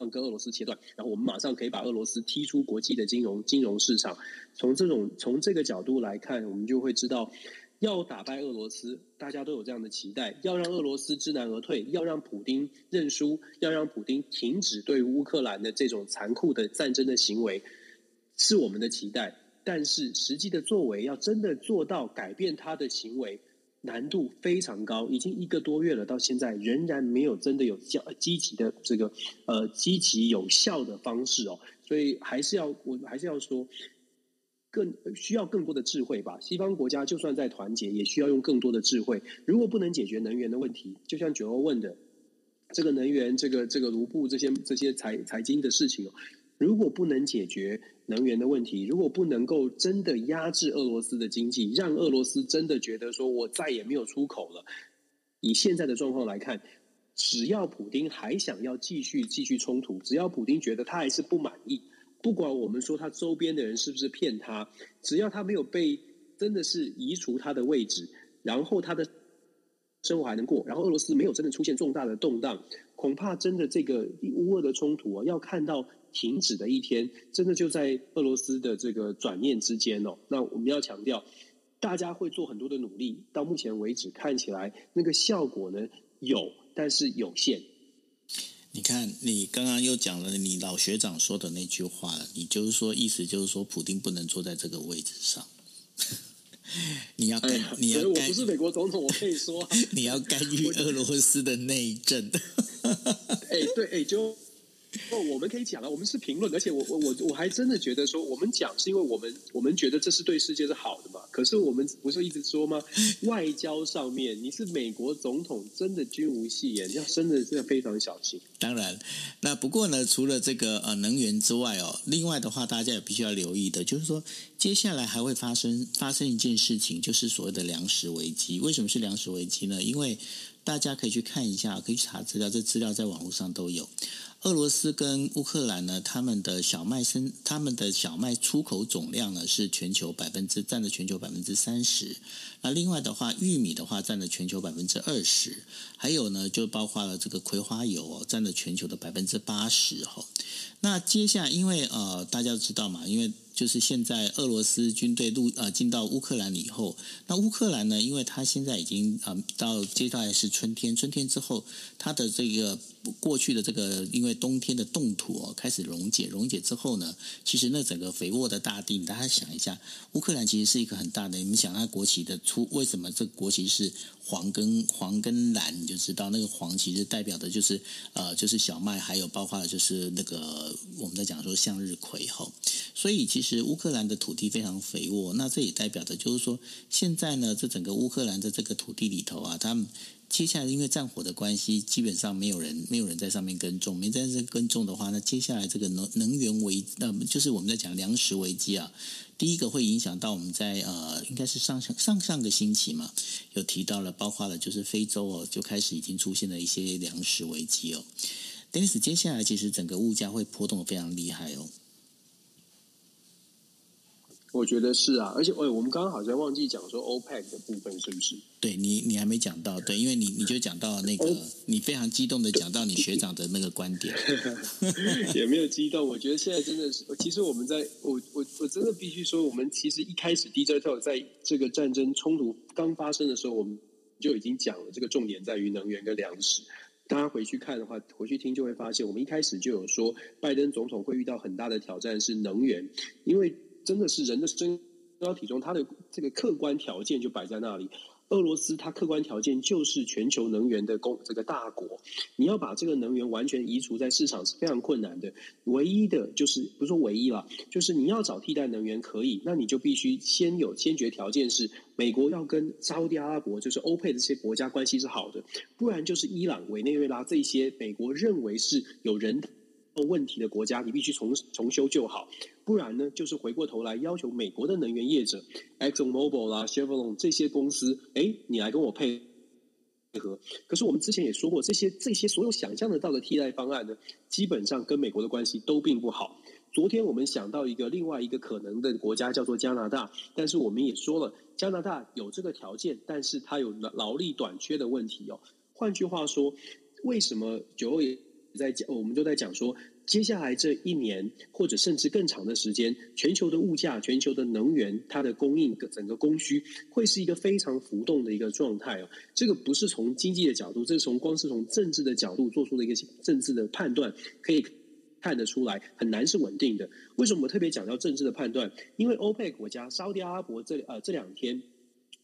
跟俄罗斯切断，然后我们马上可以把俄罗斯踢出国际的金融金融市场。从这种从这个角度来看，我们就会知道，要打败俄罗斯，大家都有这样的期待，要让俄罗斯知难而退，要让普丁认输，要让普丁停止对乌克兰的这种残酷的战争的行为，是我们的期待。但是实际的作为要真的做到改变他的行为，难度非常高。已经一个多月了，到现在仍然没有真的有较积极的这个呃积极有效的方式哦。所以还是要我还是要说，更需要更多的智慧吧。西方国家就算在团结，也需要用更多的智慧。如果不能解决能源的问题，就像九欧问的这个能源、这个这个卢布这些这些财财经的事情哦。如果不能解决能源的问题，如果不能够真的压制俄罗斯的经济，让俄罗斯真的觉得说我再也没有出口了，以现在的状况来看，只要普丁还想要继续继续冲突，只要普丁觉得他还是不满意，不管我们说他周边的人是不是骗他，只要他没有被真的是移除他的位置，然后他的生活还能过，然后俄罗斯没有真的出现重大的动荡，恐怕真的这个乌俄的冲突啊，要看到。停止的一天，真的就在俄罗斯的这个转念之间哦。那我们要强调，大家会做很多的努力。到目前为止，看起来那个效果呢有，但是有限。你看，你刚刚又讲了你老学长说的那句话了，你就是说，意思就是说，普丁不能坐在这个位置上。你要干，哎、你要干，我不是美国总统，我可以说，你要干预俄罗斯的内政。哎，对，哎，就。哦，我们可以讲啊，我们是评论，而且我我我我还真的觉得说，我们讲是因为我们我们觉得这是对世界是好的嘛。可是我们不是一直说吗？外交上面你是美国总统，真的君无戏言，要真的真的非常小心。当然，那不过呢，除了这个呃能源之外哦，另外的话，大家也必须要留意的，就是说接下来还会发生发生一件事情，就是所谓的粮食危机。为什么是粮食危机呢？因为大家可以去看一下，可以查资料，这资料在网络上都有。俄罗斯跟乌克兰呢，他们的小麦生，他们的小麦出口总量呢是全球百分之占了全球百分之三十。那另外的话，玉米的话占了全球百分之二十，还有呢就包括了这个葵花油哦，占了全球的百分之八十哈。那接下来，因为呃大家都知道嘛，因为就是现在俄罗斯军队入呃进到乌克兰以后，那乌克兰呢，因为它现在已经啊、呃、到接下来是春天，春天之后它的这个。过去的这个，因为冬天的冻土哦开始溶解，溶解之后呢，其实那整个肥沃的大地，大家想一下，乌克兰其实是一个很大的，你们想它国旗的出，为什么这个国旗是黄跟黄跟蓝，你就知道那个黄其实代表的就是呃就是小麦，还有包括就是那个我们在讲说向日葵哈，所以其实乌克兰的土地非常肥沃，那这也代表的就是说现在呢，这整个乌克兰的这个土地里头啊，他们。接下来，因为战火的关系，基本上没有人没有人在上面耕种，没在这耕种的话，那接下来这个能能源危，那么就是我们在讲粮食危机啊。第一个会影响到我们在呃，应该是上上上上个星期嘛，有提到了，包括了就是非洲哦，就开始已经出现了一些粮食危机哦。但是接下来其实整个物价会波动得非常厉害哦。我觉得是啊，而且，哎，我们刚刚好像忘记讲说 OPEC 的部分是不是？对你，你还没讲到，对，因为你你就讲到那个，你非常激动的讲到你学长的那个观点，也没有激动。我觉得现在真的是，其实我们在，我我我真的必须说，我们其实一开始 DJ Talk 在这个战争冲突刚发生的时候，我们就已经讲了，这个重点在于能源跟粮食。大家回去看的话，回去听就会发现，我们一开始就有说，拜登总统会遇到很大的挑战是能源，因为。真的是人的身高体重，它的这个客观条件就摆在那里。俄罗斯它客观条件就是全球能源的供这个大国，你要把这个能源完全移除在市场是非常困难的。唯一的就是不是说唯一了，就是你要找替代能源可以，那你就必须先有先决条件是美国要跟沙乌地阿拉伯，就是欧佩这些国家关系是好的，不然就是伊朗、委内瑞拉这些美国认为是有人问题的国家，你必须重重修旧好。不然呢，就是回过头来要求美国的能源业者，Exxon Mobil 啦、Chevron 这些公司，哎，你来跟我配合。可是我们之前也说过，这些这些所有想象得到的替代方案呢，基本上跟美国的关系都并不好。昨天我们想到一个另外一个可能的国家叫做加拿大，但是我们也说了，加拿大有这个条件，但是它有劳力短缺的问题哦。换句话说，为什么九欧也在讲，我们就在讲说。接下来这一年，或者甚至更长的时间，全球的物价、全球的能源，它的供应整个供需会是一个非常浮动的一个状态哦。这个不是从经济的角度，这是从光是从政治的角度做出的一个政治的判断，可以看得出来，很难是稳定的。为什么我特别讲到政治的判断？因为欧佩国家沙乌地阿拉伯这呃这两天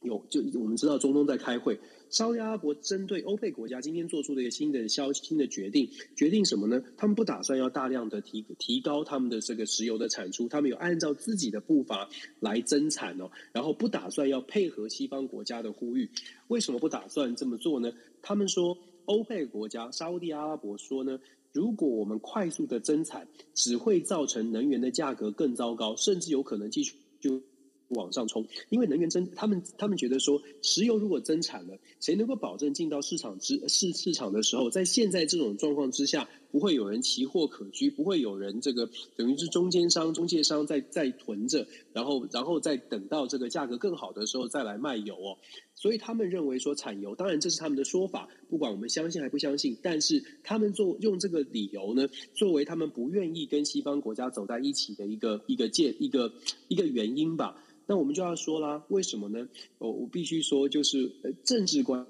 有就我们知道中东在开会。沙乌地阿拉伯针对欧佩国家今天做出的一个新的消息、新的决定，决定什么呢？他们不打算要大量的提提高他们的这个石油的产出，他们有按照自己的步伐来增产哦，然后不打算要配合西方国家的呼吁。为什么不打算这么做呢？他们说，欧佩国家沙乌地阿拉伯说呢，如果我们快速的增产，只会造成能源的价格更糟糕，甚至有可能继续就。往上冲，因为能源增，他们他们觉得说，石油如果增产了，谁能够保证进到市场之市市场的时候，在现在这种状况之下，不会有人奇货可居，不会有人这个等于是中间商、中介商在在囤着，然后然后再等到这个价格更好的时候再来卖油哦。所以他们认为说产油，当然这是他们的说法，不管我们相信还不相信，但是他们做用这个理由呢，作为他们不愿意跟西方国家走在一起的一个一个借一个一个原因吧。那我们就要说啦，为什么呢？我我必须说，就是呃政治关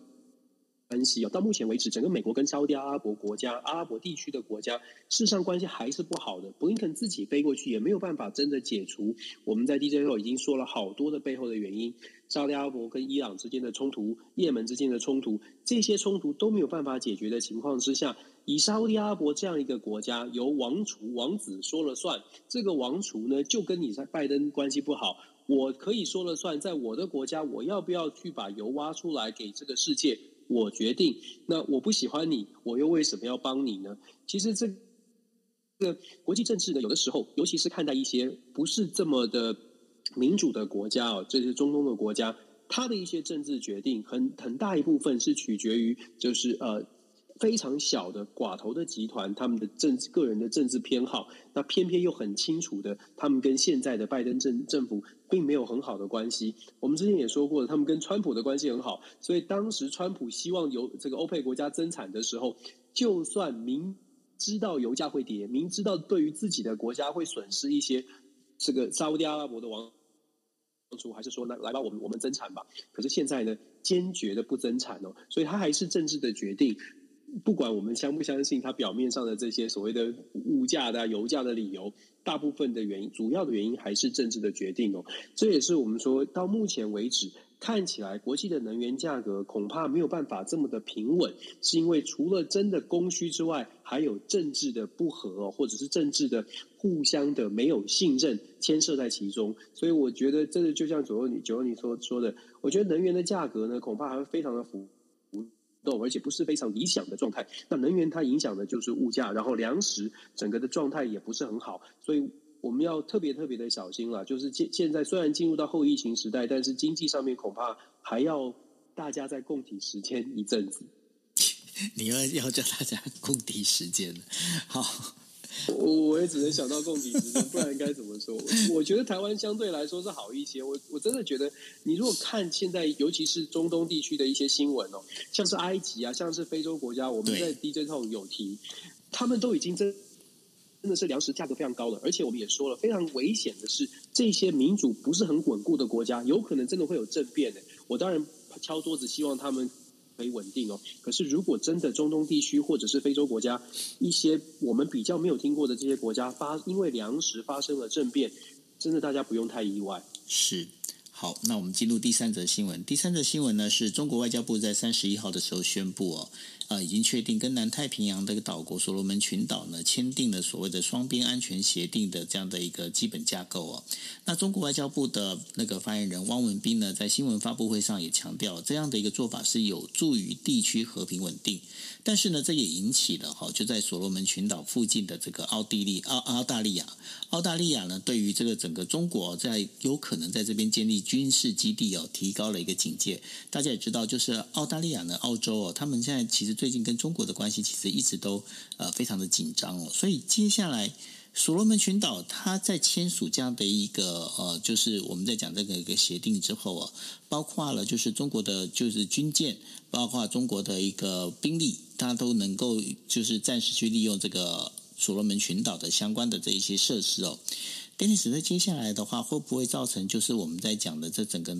关系哦，到目前为止，整个美国跟沙乌地阿拉伯国家、阿拉伯地区的国家，事实上关系还是不好的。布林肯自己飞过去也没有办法真的解除。我们在 DJ 后已经说了好多的背后的原因，沙乌地阿拉伯跟伊朗之间的冲突、也门之间的冲突，这些冲突都没有办法解决的情况之下，以沙乌地阿拉伯这样一个国家，由王储王子说了算，这个王储呢就跟你在拜登关系不好。我可以说了算，在我的国家，我要不要去把油挖出来给这个世界，我决定。那我不喜欢你，我又为什么要帮你呢？其实这个国际政治呢，有的时候，尤其是看待一些不是这么的民主的国家哦，这些中东的国家，它的一些政治决定，很很大一部分是取决于，就是呃。非常小的寡头的集团，他们的政治个人的政治偏好，那偏偏又很清楚的，他们跟现在的拜登政政府并没有很好的关系。我们之前也说过了，他们跟川普的关系很好，所以当时川普希望由这个欧佩国家增产的时候，就算明知道油价会跌，明知道对于自己的国家会损失一些，这个沙乌地阿拉伯的王储还是说，那来吧，我们我们增产吧。可是现在呢，坚决的不增产哦，所以他还是政治的决定。不管我们相不相信他表面上的这些所谓的物价的、油价的理由，大部分的原因、主要的原因还是政治的决定哦。这也是我们说到目前为止看起来国际的能源价格恐怕没有办法这么的平稳，是因为除了真的供需之外，还有政治的不和，或者是政治的互相的没有信任牵涉在其中。所以我觉得，真的就像九欧你九欧你所说的，我觉得能源的价格呢，恐怕还会非常的浮。而且不是非常理想的状态。那能源它影响的就是物价，然后粮食整个的状态也不是很好，所以我们要特别特别的小心了。就是现现在虽然进入到后疫情时代，但是经济上面恐怕还要大家在共体时间一阵子。你要要叫大家共体时间，好。我我也只能想到共体时艰，不然该怎么说？我觉得台湾相对来说是好一些。我我真的觉得，你如果看现在，尤其是中东地区的一些新闻哦，像是埃及啊，像是非洲国家，我们在 DJ Talk 有提，他们都已经真真的是粮食价格非常高了。而且我们也说了，非常危险的是，这些民主不是很稳固的国家，有可能真的会有政变的。我当然敲桌子，希望他们。可以稳定哦。可是，如果真的中东地区或者是非洲国家一些我们比较没有听过的这些国家发因为粮食发生了政变，真的大家不用太意外。是。好，那我们进入第三则新闻。第三则新闻呢，是中国外交部在三十一号的时候宣布哦，呃，已经确定跟南太平洋的岛国所罗门群岛呢签订了所谓的双边安全协定的这样的一个基本架构哦。那中国外交部的那个发言人汪文斌呢，在新闻发布会上也强调，这样的一个做法是有助于地区和平稳定。但是呢，这也引起了哈，就在所罗门群岛附近的这个奥地利、澳澳大利亚，澳大利亚呢，对于这个整个中国在有可能在这边建立军事基地哦，提高了一个警戒。大家也知道，就是澳大利亚呢，澳洲哦，他们现在其实最近跟中国的关系其实一直都呃非常的紧张哦。所以接下来所罗门群岛它在签署这样的一个呃，就是我们在讲这个一个协定之后啊，包括了就是中国的就是军舰，包括中国的一个兵力，它都能够就是暂时去利用这个所罗门群岛的相关的这一些设施哦。跟你使得接下来的话，会不会造成就是我们在讲的这整个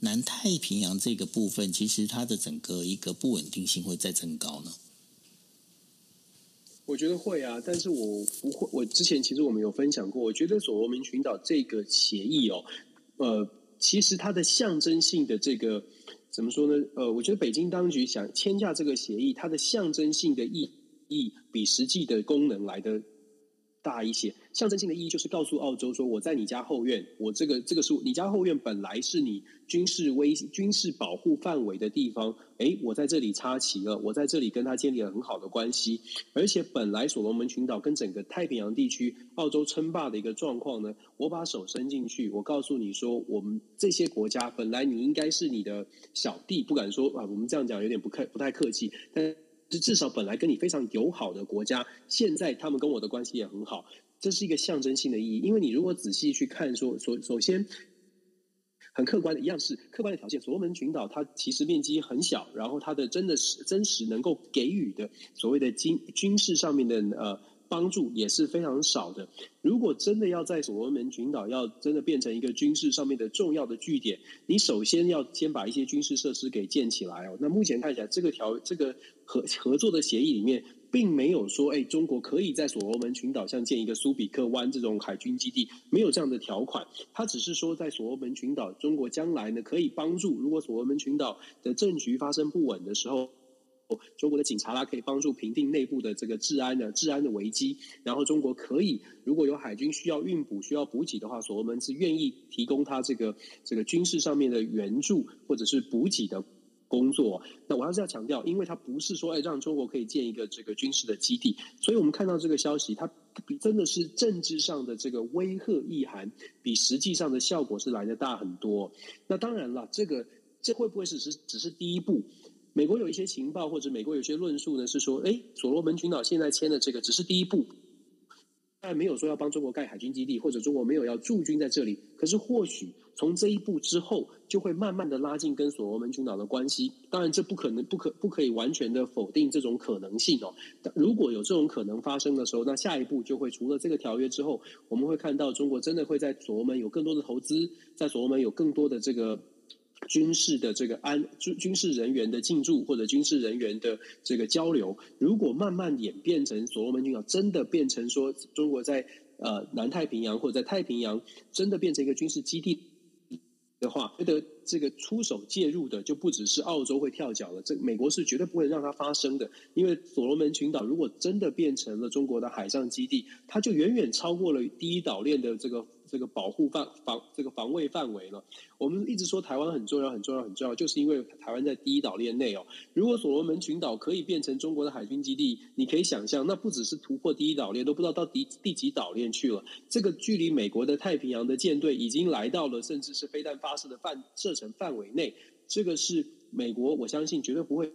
南太平洋这个部分，其实它的整个一个不稳定性会再增高呢？我觉得会啊，但是我不会。我之前其实我们有分享过，我觉得所罗门群岛这个协议哦，呃，其实它的象征性的这个怎么说呢？呃，我觉得北京当局想签下这个协议，它的象征性的意义比实际的功能来的大一些。象征性的意义就是告诉澳洲说，我在你家后院，我这个这个是你家后院本来是你军事威军事保护范围的地方，诶，我在这里插旗了，我在这里跟他建立了很好的关系，而且本来所罗门群岛跟整个太平洋地区澳洲称霸的一个状况呢，我把手伸进去，我告诉你说，我们这些国家本来你应该是你的小弟，不敢说啊，我们这样讲有点不客不太客气，但。至至少本来跟你非常友好的国家，现在他们跟我的关系也很好，这是一个象征性的意义。因为你如果仔细去看说，说首首先很客观的，一样是客观的条件。所罗门群岛它其实面积很小，然后它的真的是真实能够给予的所谓的军军事上面的呃。帮助也是非常少的。如果真的要在所罗门群岛要真的变成一个军事上面的重要的据点，你首先要先把一些军事设施给建起来哦。那目前看起来，这个条这个合合作的协议里面，并没有说，哎，中国可以在所罗门群岛像建一个苏比克湾这种海军基地，没有这样的条款。它只是说，在所罗门群岛，中国将来呢可以帮助，如果所罗门群岛的政局发生不稳的时候。中国的警察啦，可以帮助平定内部的这个治安的治安的危机。然后中国可以，如果有海军需要运补、需要补给的话，所罗门是愿意提供他这个这个军事上面的援助或者是补给的工作。那我还是要强调，因为它不是说哎让中国可以建一个这个军事的基地。所以我们看到这个消息，它真的是政治上的这个威吓意涵，比实际上的效果是来得大很多。那当然了，这个这会不会只是只是第一步？美国有一些情报，或者美国有些论述呢，是说，哎，所罗门群岛现在签的这个只是第一步，但没有说要帮中国盖海军基地，或者中国没有要驻军在这里。可是或许从这一步之后，就会慢慢的拉近跟所罗门群岛的关系。当然，这不可能，不可不可以完全的否定这种可能性哦。如果有这种可能发生的时候，那下一步就会除了这个条约之后，我们会看到中国真的会在所罗门有更多的投资，在所罗门有更多的这个。军事的这个安军军事人员的进驻或者军事人员的这个交流，如果慢慢演变成所罗门群岛真的变成说中国在呃南太平洋或者在太平洋真的变成一个军事基地的话，觉得这个出手介入的就不只是澳洲会跳脚了，这美国是绝对不会让它发生的，因为所罗门群岛如果真的变成了中国的海上基地，它就远远超过了第一岛链的这个。这个保护范防这个防卫范围呢。我们一直说台湾很重要，很重要，很重要，就是因为台湾在第一岛链内哦。如果所罗门群岛可以变成中国的海军基地，你可以想象，那不只是突破第一岛链，都不知道到第第几岛链去了。这个距离美国的太平洋的舰队已经来到了，甚至是飞弹发射的范射程范围内。这个是美国，我相信绝对不会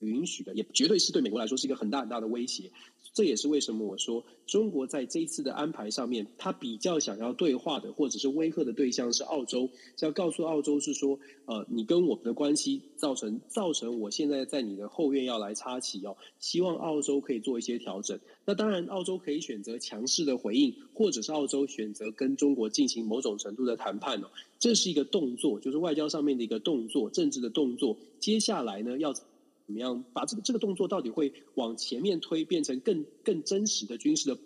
允许的，也绝对是对美国来说是一个很大很大的威胁。这也是为什么我说中国在这一次的安排上面，他比较想要对话的或者是威吓的对象是澳洲，是要告诉澳洲是说，呃，你跟我们的关系造成造成我现在在你的后院要来插旗哦，希望澳洲可以做一些调整。那当然，澳洲可以选择强势的回应，或者是澳洲选择跟中国进行某种程度的谈判哦，这是一个动作，就是外交上面的一个动作，政治的动作。接下来呢，要。怎么样把这个这个动作到底会往前面推，变成更更真实的军事的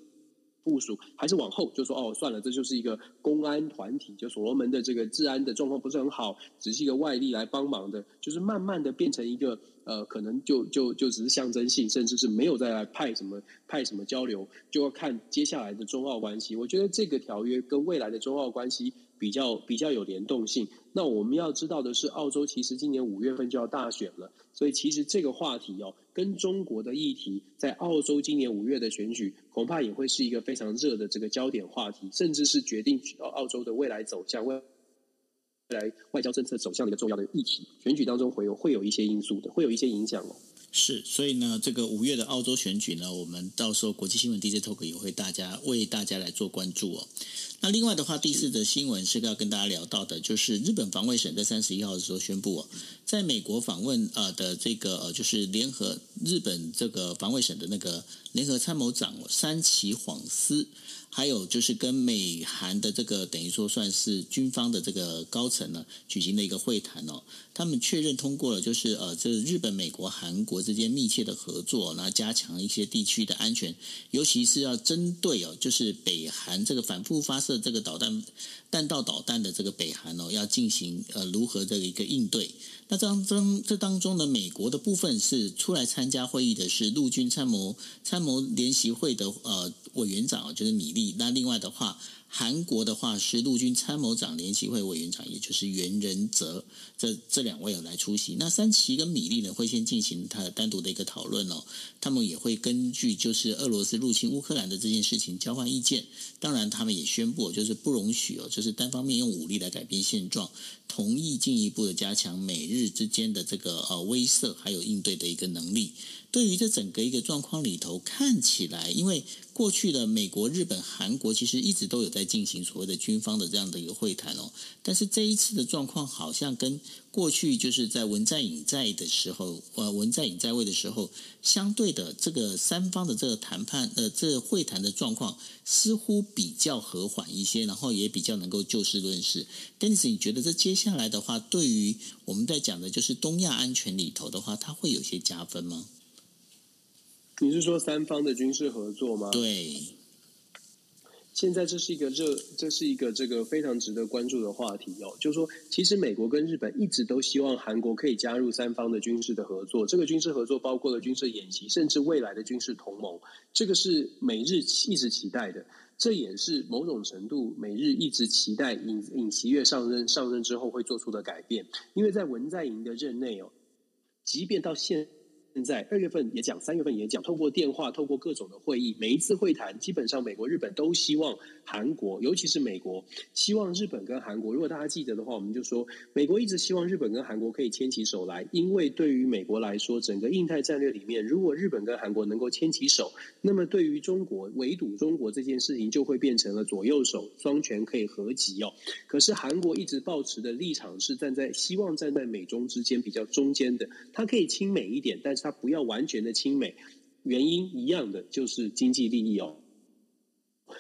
部署，还是往后就说哦，算了，这就是一个公安团体，就所罗门的这个治安的状况不是很好，只是一个外力来帮忙的，就是慢慢的变成一个呃，可能就就就只是象征性，甚至是没有再来派什么派什么交流，就要看接下来的中澳关系。我觉得这个条约跟未来的中澳关系比较比较有联动性。那我们要知道的是，澳洲其实今年五月份就要大选了，所以其实这个话题哦，跟中国的议题在澳洲今年五月的选举，恐怕也会是一个非常热的这个焦点话题，甚至是决定澳洲的未来走向、未来外交政策走向的一个重要的议题。选举当中会有会有一些因素的，会有一些影响哦。是，所以呢，这个五月的澳洲选举呢，我们到时候国际新闻 DJ Talk 也会大家为大家来做关注哦。那另外的话，第四则新闻是要跟大家聊到的，就是日本防卫省在三十一号的时候宣布哦，在美国访问呃的这个呃，就是联合日本这个防卫省的那个联合参谋长山崎晃司。还有就是跟美韩的这个等于说算是军方的这个高层呢举行的一个会谈哦，他们确认通过了，就是呃，这日本、美国、韩国之间密切的合作，然后加强一些地区的安全，尤其是要针对哦，就是北韩这个反复发射这个导弹。弹道导弹的这个北韩哦，要进行呃如何的一个应对？那当中这当中呢，美国的部分是出来参加会议的是陆军参谋参谋联席会的呃委员长，就是米利。那另外的话。韩国的话是陆军参谋长联席会委员长，也就是袁仁泽，这这两位有来出席。那山崎跟米利呢，会先进行他的单独的一个讨论哦。他们也会根据就是俄罗斯入侵乌克兰的这件事情交换意见。当然，他们也宣布就是不容许哦，就是单方面用武力来改变现状，同意进一步的加强美日之间的这个呃威慑还有应对的一个能力。对于这整个一个状况里头，看起来因为过去的美国、日本、韩国其实一直都有在进行所谓的军方的这样的一个会谈哦，但是这一次的状况好像跟过去就是在文在寅在的时候，呃，文在寅在位的时候，相对的这个三方的这个谈判呃，这个会谈的状况似乎比较和缓一些，然后也比较能够就事论事。Dennis，你觉得这接下来的话，对于我们在讲的就是东亚安全里头的话，它会有些加分吗？你是说三方的军事合作吗？对，现在这是一个热，这是一个这个非常值得关注的话题哦。就是说，其实美国跟日本一直都希望韩国可以加入三方的军事的合作。这个军事合作包括了军事演习，甚至未来的军事同盟。这个是美日一直期待的，这也是某种程度美日一直期待尹尹锡悦上任上任之后会做出的改变。因为在文在寅的任内哦，即便到现现在二月份也讲，三月份也讲，透过电话，透过各种的会议，每一次会谈，基本上美国、日本都希望韩国，尤其是美国，希望日本跟韩国。如果大家记得的话，我们就说，美国一直希望日本跟韩国可以牵起手来，因为对于美国来说，整个印太战略里面，如果日本跟韩国能够牵起手，那么对于中国围堵中国这件事情就会变成了左右手双拳可以合击哦。可是韩国一直抱持的立场是站在希望站在美中之间比较中间的，它可以亲美一点，但是。他不要完全的亲美，原因一样的就是经济利益哦。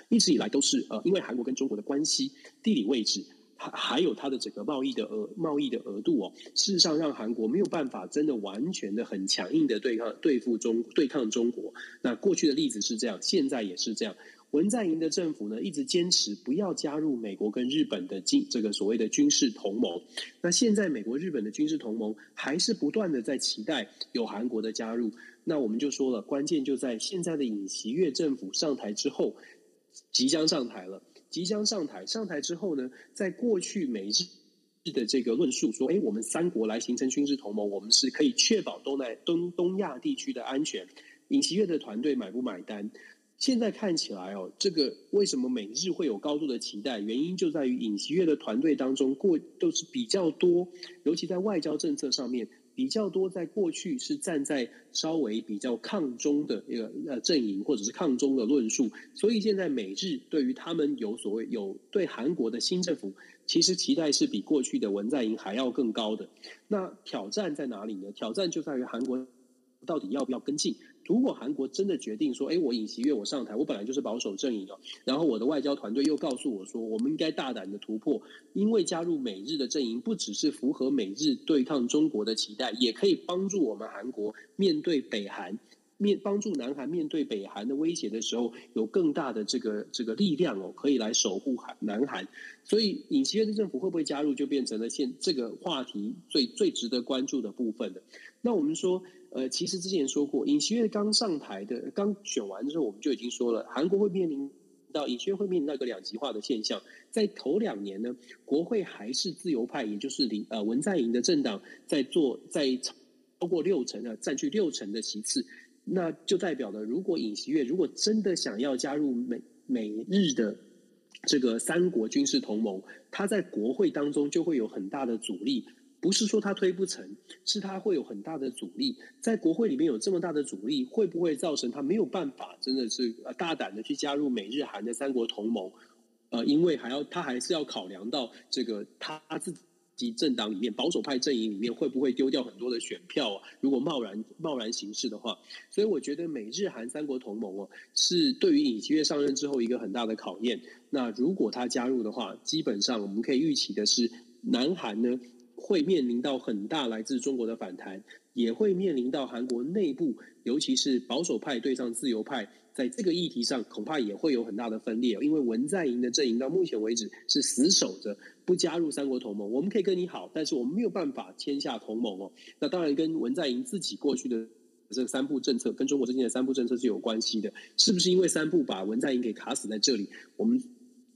一直以来都是呃，因为韩国跟中国的关系、地理位置，还还有它的整个贸易的额贸易的额度哦，事实上让韩国没有办法真的完全的很强硬的对抗对付中对抗中国。那过去的例子是这样，现在也是这样。文在寅的政府呢，一直坚持不要加入美国跟日本的军这个所谓的军事同盟。那现在美国日本的军事同盟还是不断的在期待有韩国的加入。那我们就说了，关键就在现在的尹锡悦政府上台之后，即将上台了，即将上台。上台之后呢，在过去美日的这个论述说，诶，我们三国来形成军事同盟，我们是可以确保东南东东亚地区的安全。尹锡悦的团队买不买单？现在看起来哦，这个为什么美日会有高度的期待？原因就在于尹锡悦的团队当中过都是比较多，尤其在外交政策上面比较多，在过去是站在稍微比较抗中的一个呃阵营或者是抗中的论述，所以现在美日对于他们有所谓有对韩国的新政府，其实期待是比过去的文在寅还要更高的。那挑战在哪里呢？挑战就在于韩国到底要不要跟进。如果韩国真的决定说，哎，我尹锡悦我上台，我本来就是保守阵营哦，然后我的外交团队又告诉我说，我们应该大胆的突破，因为加入美日的阵营，不只是符合美日对抗中国的期待，也可以帮助我们韩国面对北韩面帮助南韩面对北韩的威胁的时候，有更大的这个这个力量哦，可以来守护韩南韩。所以尹锡悦的政府会不会加入，就变成了现这个话题最最值得关注的部分了。那我们说，呃，其实之前说过，尹锡悦刚上台的刚选完的时候，我们就已经说了，韩国会面临到尹锡悦会面临到一个两极化的现象。在头两年呢，国会还是自由派，也就是林呃文在寅的政党在做，在超过六成的占据六成的席次。那就代表了，如果尹锡悦如果真的想要加入美美日的这个三国军事同盟，他在国会当中就会有很大的阻力。不是说他推不成，是他会有很大的阻力。在国会里面有这么大的阻力，会不会造成他没有办法真的是呃大胆的去加入美日韩的三国同盟？呃，因为还要他还是要考量到这个他自己。政党里面保守派阵营里面会不会丢掉很多的选票啊？如果贸然贸然行事的话，所以我觉得美日韩三国同盟哦，是对于尹锡悦上任之后一个很大的考验。那如果他加入的话，基本上我们可以预期的是，南韩呢会面临到很大来自中国的反弹，也会面临到韩国内部，尤其是保守派对上自由派。在这个议题上，恐怕也会有很大的分裂，因为文在寅的阵营到目前为止是死守着不加入三国同盟。我们可以跟你好，但是我们没有办法签下同盟哦。那当然跟文在寅自己过去的这三步政策，跟中国之间的三步政策是有关系的。是不是因为三步把文在寅给卡死在这里？我们。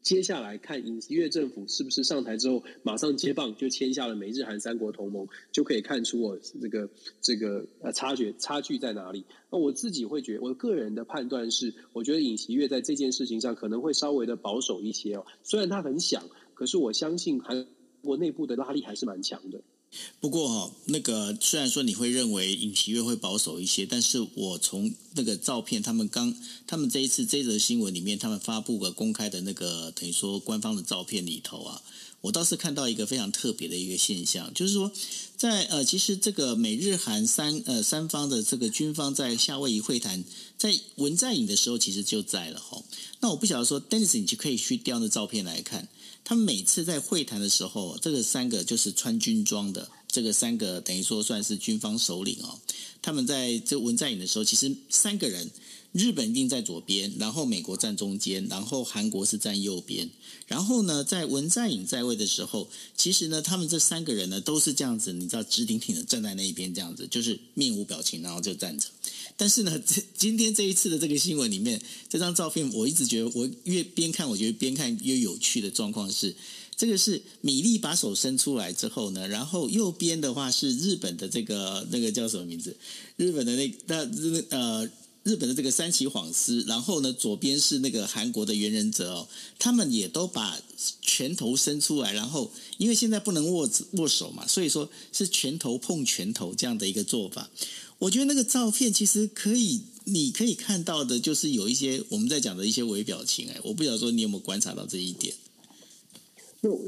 接下来看尹锡悦政府是不是上台之后马上接棒就签下了美日韩三国同盟，就可以看出我这个这个呃差距差距在哪里。那我自己会觉，我个人的判断是，我觉得尹锡悦在这件事情上可能会稍微的保守一些哦。虽然他很想，可是我相信韩国内部的拉力还是蛮强的。不过哈，那个虽然说你会认为尹锡悦会保守一些，但是我从那个照片，他们刚他们这一次这则新闻里面，他们发布个公开的那个等于说官方的照片里头啊，我倒是看到一个非常特别的一个现象，就是说在呃，其实这个美日韩三呃三方的这个军方在夏威夷会谈，在文在寅的时候其实就在了哈。那我不晓得说，Dennis 你就可以去调那照片来看。他们每次在会谈的时候，这个三个就是穿军装的，这个三个等于说算是军方首领哦。他们在这文在寅的时候，其实三个人，日本一定在左边，然后美国站中间，然后韩国是站右边。然后呢，在文在寅在位的时候，其实呢，他们这三个人呢都是这样子，你知道，直挺挺的站在那一边，这样子就是面无表情，然后就站着。但是呢，这今天这一次的这个新闻里面，这张照片我一直觉得，我越边看，我觉得边看越有趣的状况是，这个是米粒把手伸出来之后呢，然后右边的话是日本的这个那个叫什么名字？日本的那那呃日本的这个山崎晃司，然后呢左边是那个韩国的原人哲哦，他们也都把拳头伸出来，然后因为现在不能握握手嘛，所以说是拳头碰拳头这样的一个做法。我觉得那个照片其实可以，你可以看到的，就是有一些我们在讲的一些微表情。哎，我不晓得说你有没有观察到这一点。那我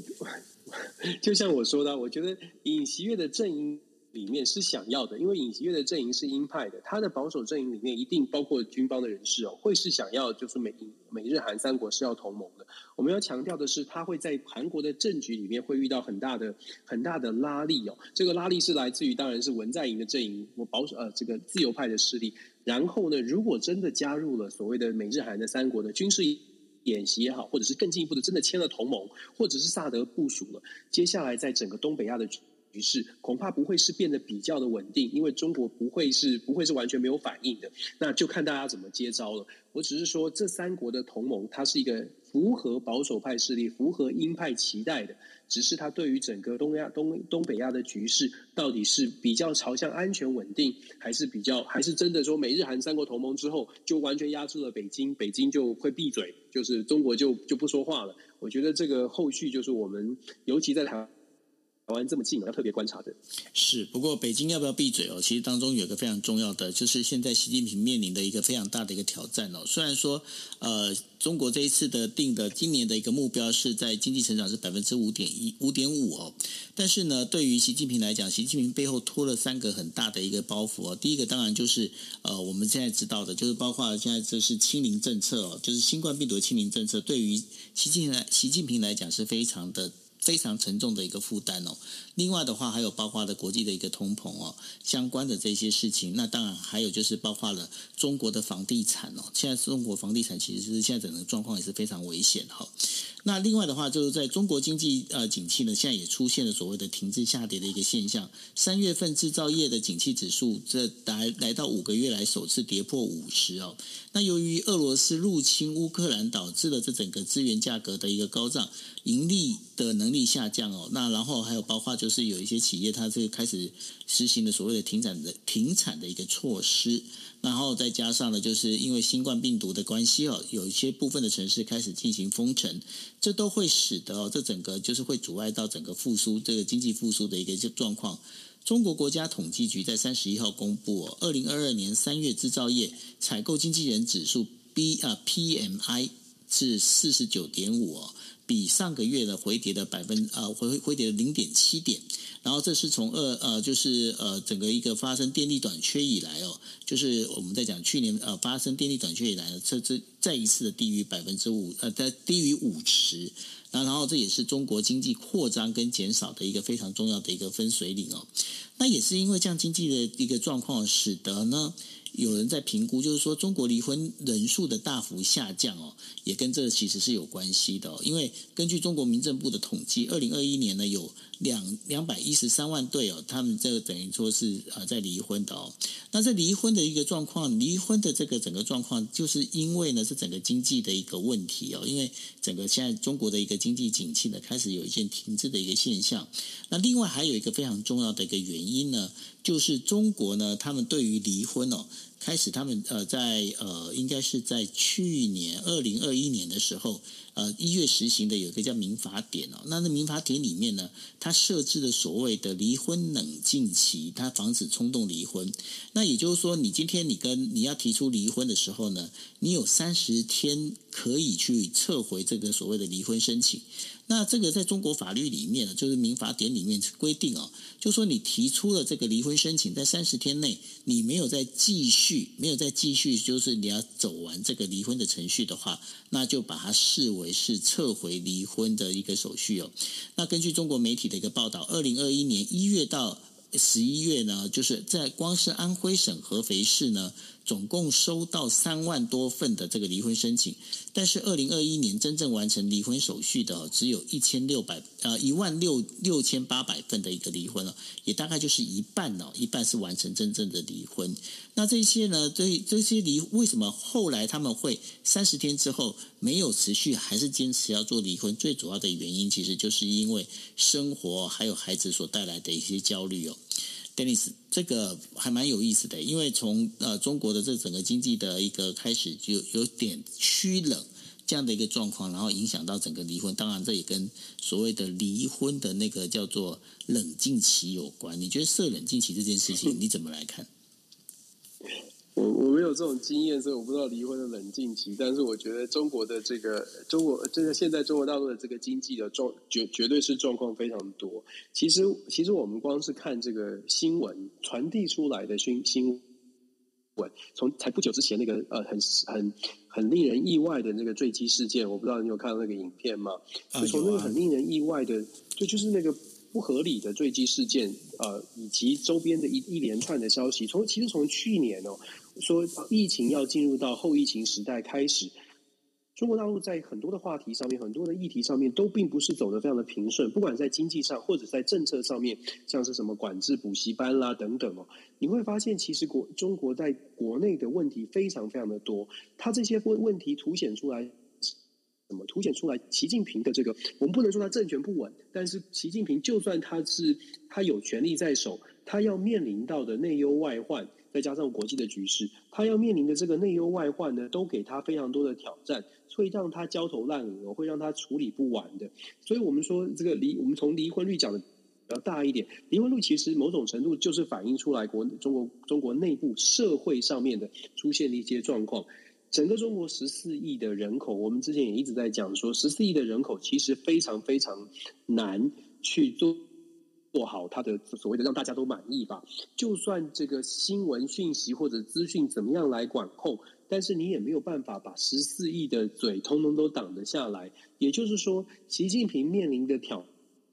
就像我说的，我觉得尹锡悦的阵营。里面是想要的，因为尹锡悦的阵营是鹰派的，他的保守阵营里面一定包括军方的人士哦，会是想要就是美美日韩三国是要同盟的。我们要强调的是，他会在韩国的政局里面会遇到很大的很大的拉力哦。这个拉力是来自于当然是文在寅的阵营，我保守呃这个自由派的势力。然后呢，如果真的加入了所谓的美日韩的三国的军事演习也好，或者是更进一步的真的签了同盟，或者是萨德部署了，接下来在整个东北亚的。局势恐怕不会是变得比较的稳定，因为中国不会是不会是完全没有反应的，那就看大家怎么接招了。我只是说，这三国的同盟，它是一个符合保守派势力、符合鹰派期待的，只是它对于整个东亚、东东北亚的局势，到底是比较朝向安全稳定，还是比较还是真的说美日韩三国同盟之后就完全压制了北京，北京就会闭嘴，就是中国就就不说话了。我觉得这个后续就是我们尤其在台湾。台湾这么近，要特别观察的。是，不过北京要不要闭嘴哦？其实当中有一个非常重要的，就是现在习近平面临的一个非常大的一个挑战哦。虽然说，呃，中国这一次的定的今年的一个目标是在经济成长是百分之五点一五点五哦，但是呢，对于习近平来讲，习近平背后拖了三个很大的一个包袱哦。第一个当然就是呃，我们现在知道的，就是包括现在这是清零政策哦，就是新冠病毒清零政策，对于习近平来习近平来讲是非常的。非常沉重的一个负担哦。另外的话，还有包括了国际的一个通膨哦，相关的这些事情。那当然还有就是包括了中国的房地产哦。现在中国房地产其实是现在整个状况也是非常危险哈。那另外的话，就是在中国经济呃景气呢，现在也出现了所谓的停滞下跌的一个现象。三月份制造业的景气指数，这来来到五个月来首次跌破五十哦。那由于俄罗斯入侵乌克兰，导致了这整个资源价格的一个高涨，盈利的能力下降哦。那然后还有包括就是有一些企业，它这个开始实行了所谓的停产的停产的一个措施。然后再加上呢，就是因为新冠病毒的关系哦，有一些部分的城市开始进行封城，这都会使得哦，这整个就是会阻碍到整个复苏这个经济复苏的一个状况。中国国家统计局在三十一号公布哦，二零二二年三月制造业采购经纪人指数 B 啊 PMI 是四十九点五哦，比上个月的回跌的百分啊回回跌了零点七点。然后这是从二呃，就是呃，整个一个发生电力短缺以来哦，就是我们在讲去年呃发生电力短缺以来呢，这这再一次的低于百分之五呃，在低于五十，那然后这也是中国经济扩张跟减少的一个非常重要的一个分水岭哦。那也是因为这样经济的一个状况，使得呢。有人在评估，就是说中国离婚人数的大幅下降哦，也跟这其实是有关系的。因为根据中国民政部的统计，二零二一年呢有两两百一十三万对哦，他们这个等于说是呃在离婚的哦。那这离婚的一个状况，离婚的这个整个状况，就是因为呢是整个经济的一个问题哦，因为整个现在中国的一个经济景气呢开始有一件停滞的一个现象。那另外还有一个非常重要的一个原因呢，就是中国呢他们对于离婚哦。开始，他们呃，在呃，应该是在去年二零二一年的时候，呃，一月实行的有一个叫民法典哦。那那民法典里面呢，它设置了所谓的离婚冷静期，它防止冲动离婚。那也就是说，你今天你跟你要提出离婚的时候呢，你有三十天可以去撤回这个所谓的离婚申请。那这个在中国法律里面呢，就是民法典里面规定哦，就说你提出了这个离婚申请，在三十天内你没有再继续，没有再继续，就是你要走完这个离婚的程序的话，那就把它视为是撤回离婚的一个手续哦。那根据中国媒体的一个报道，二零二一年一月到十一月呢，就是在光是安徽省合肥市呢。总共收到三万多份的这个离婚申请，但是二零二一年真正完成离婚手续的只有一千六百呃一万六六千八百份的一个离婚了，也大概就是一半哦，一半是完成真正的离婚。那这些呢，这这些离为什么后来他们会三十天之后没有持续，还是坚持要做离婚？最主要的原因其实就是因为生活还有孩子所带来的一些焦虑哦。Dennis，这个还蛮有意思的，因为从呃中国的这整个经济的一个开始就有点趋冷这样的一个状况，然后影响到整个离婚。当然，这也跟所谓的离婚的那个叫做冷静期有关。你觉得设冷静期这件事情，你怎么来看？我我没有这种经验，所以我不知道离婚的冷静期。但是我觉得中国的这个中国，这个现在中国大陆的这个经济的状绝绝对是状况非常多。其实其实我们光是看这个新闻传递出来的新新闻，从才不久之前那个呃很很很令人意外的那个坠机事件，我不知道你有看到那个影片吗？就从那个很令人意外的，就就是那个。不合理的坠机事件，呃，以及周边的一一连串的消息，从其实从去年哦，说疫情要进入到后疫情时代开始，中国大陆在很多的话题上面，很多的议题上面都并不是走得非常的平顺，不管在经济上或者在政策上面，像是什么管制补习班啦等等哦，你会发现其实国中国在国内的问题非常非常的多，它这些问问题凸显出来。怎么凸显出来？习近平的这个，我们不能说他政权不稳，但是习近平就算他是他有权力在手，他要面临到的内忧外患，再加上国际的局势，他要面临的这个内忧外患呢，都给他非常多的挑战，会让他焦头烂额，会让他处理不完的。所以我们说这个离，我们从离婚率讲的比较大一点，离婚率其实某种程度就是反映出来国中国中国内部社会上面的出现的一些状况。整个中国十四亿的人口，我们之前也一直在讲说，十四亿的人口其实非常非常难去做做好它的所谓的让大家都满意吧。就算这个新闻讯息或者资讯怎么样来管控，但是你也没有办法把十四亿的嘴通通都挡得下来。也就是说，习近平面临的挑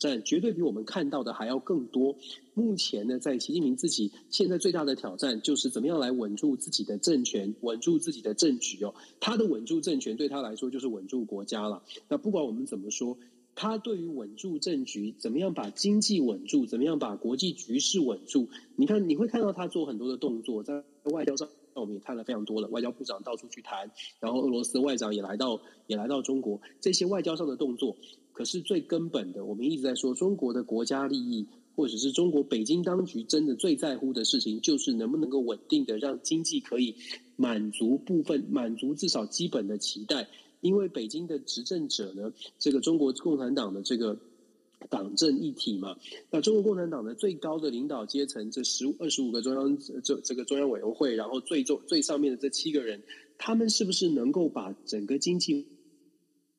战，绝对比我们看到的还要更多。目前呢，在习近平自己现在最大的挑战，就是怎么样来稳住自己的政权，稳住自己的政局哦。他的稳住政权对他来说就是稳住国家了。那不管我们怎么说，他对于稳住政局，怎么样把经济稳住，怎么样把国际局势稳住，你看你会看到他做很多的动作，在外交上我们也看了非常多了。外交部长到处去谈，然后俄罗斯外长也来到也来到中国，这些外交上的动作，可是最根本的，我们一直在说中国的国家利益。或者是中国北京当局真的最在乎的事情，就是能不能够稳定的让经济可以满足部分、满足至少基本的期待。因为北京的执政者呢，这个中国共产党的这个党政一体嘛，那中国共产党的最高的领导阶层，这十五二十五个中央这这个中央委员会，然后最重最上面的这七个人，他们是不是能够把整个经济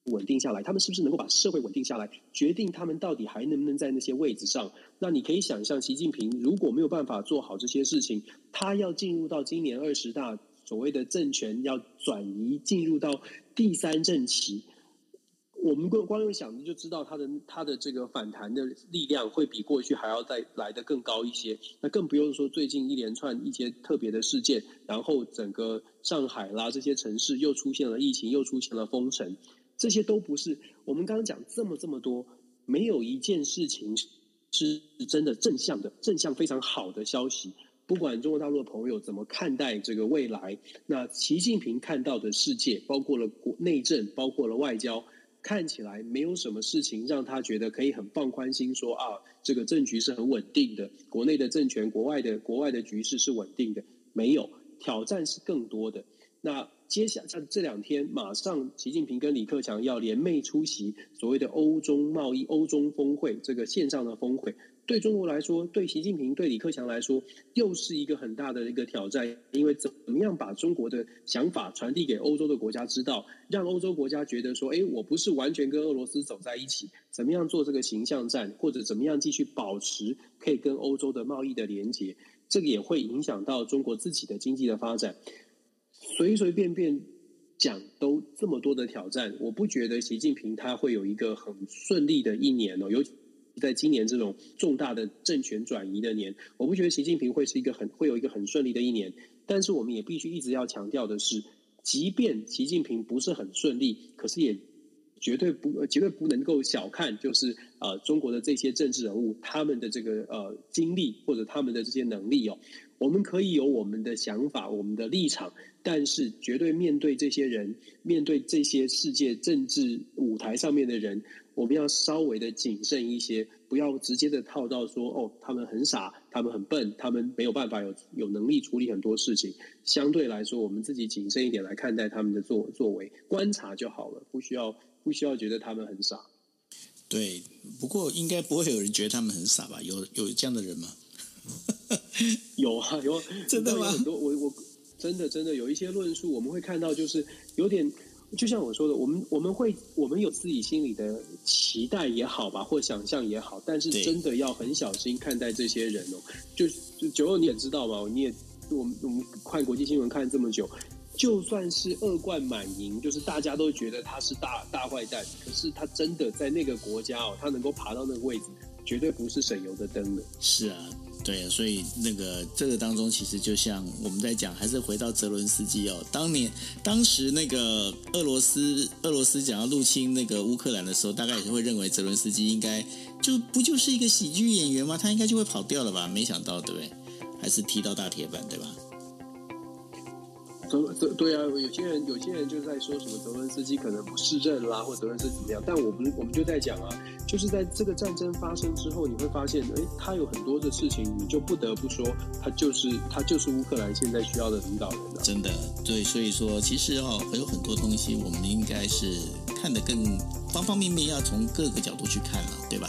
稳定下来？他们是不是能够把社会稳定下来？决定他们到底还能不能在那些位置上？那你可以想象，习近平如果没有办法做好这些事情，他要进入到今年二十大所谓的政权要转移，进入到第三任期，我们光光用想着就知道他的他的这个反弹的力量会比过去还要再来得更高一些。那更不用说最近一连串一些特别的事件，然后整个上海啦这些城市又出现了疫情，又出现了封城，这些都不是我们刚刚讲这么这么多，没有一件事情。是真的正向的、正向非常好的消息。不管中国大陆的朋友怎么看待这个未来，那习近平看到的世界，包括了国内政，包括了外交，看起来没有什么事情让他觉得可以很放宽心说啊，这个政局是很稳定的，国内的政权、国外的国外的局势是稳定的，没有，挑战是更多的。那接下来这两天，马上习近平跟李克强要联袂出席所谓的欧中贸易、欧中峰会，这个线上的峰会，对中国来说，对习近平、对李克强来说，又是一个很大的一个挑战。因为怎么样把中国的想法传递给欧洲的国家知道，让欧洲国家觉得说，哎，我不是完全跟俄罗斯走在一起。怎么样做这个形象战，或者怎么样继续保持可以跟欧洲的贸易的连接，这个也会影响到中国自己的经济的发展。随随便便讲都这么多的挑战，我不觉得习近平他会有一个很顺利的一年哦，尤其在今年这种重大的政权转移的年，我不觉得习近平会是一个很会有一个很顺利的一年。但是我们也必须一直要强调的是，即便习近平不是很顺利，可是也绝对不绝对不能够小看，就是呃中国的这些政治人物他们的这个呃经历或者他们的这些能力哦，我们可以有我们的想法，我们的立场。但是，绝对面对这些人，面对这些世界政治舞台上面的人，我们要稍微的谨慎一些，不要直接的套到说，哦，他们很傻，他们很笨，他们没有办法有有能力处理很多事情。相对来说，我们自己谨慎一点来看待他们的作作为，观察就好了，不需要不需要觉得他们很傻。对，不过应该不会有人觉得他们很傻吧？有有这样的人吗？有啊，有，真的吗？很多，我我。真的，真的有一些论述，我们会看到，就是有点，就像我说的，我们我们会，我们有自己心里的期待也好吧，或想象也好，但是真的要很小心看待这些人哦。就就九二你也知道嘛，你也我们我们看国际新闻看这么久，就算是恶贯满盈，就是大家都觉得他是大大坏蛋，可是他真的在那个国家哦，他能够爬到那个位置，绝对不是省油的灯的。是啊。对，所以那个这个当中，其实就像我们在讲，还是回到泽伦斯基哦。当年当时那个俄罗斯俄罗斯想要入侵那个乌克兰的时候，大概也是会认为泽伦斯基应该就不就是一个喜剧演员吗？他应该就会跑掉了吧？没想到，对不对？还是踢到大铁板，对吧？对对啊，有些人有些人就在说什么泽伦斯基可能不适任啦，或泽伦斯基怎么样？但我们我们就在讲啊。就是在这个战争发生之后，你会发现，哎，他有很多的事情，你就不得不说，他就是他就是乌克兰现在需要的领导人啊。真的，对，所以说，其实哦，还有很多东西，我们应该是看得更方方面面，要从各个角度去看了，对吧？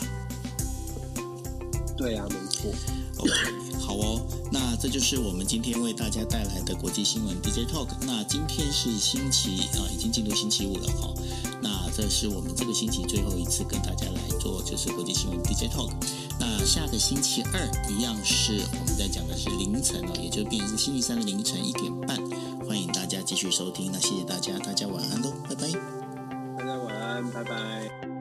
对啊，没错。OK，好哦，那这就是我们今天为大家带来的国际新闻 DJ Talk。那今天是星期啊，已经进入星期五了哈。那这是我们这个星期最后一次跟大家来做，就是国际新闻 DJ Talk。那下个星期二一样是我们在讲的是凌晨哦，也就变成是星期三的凌晨一点半，欢迎大家继续收听。那谢谢大家，大家晚安喽，拜拜。大家晚安，拜拜。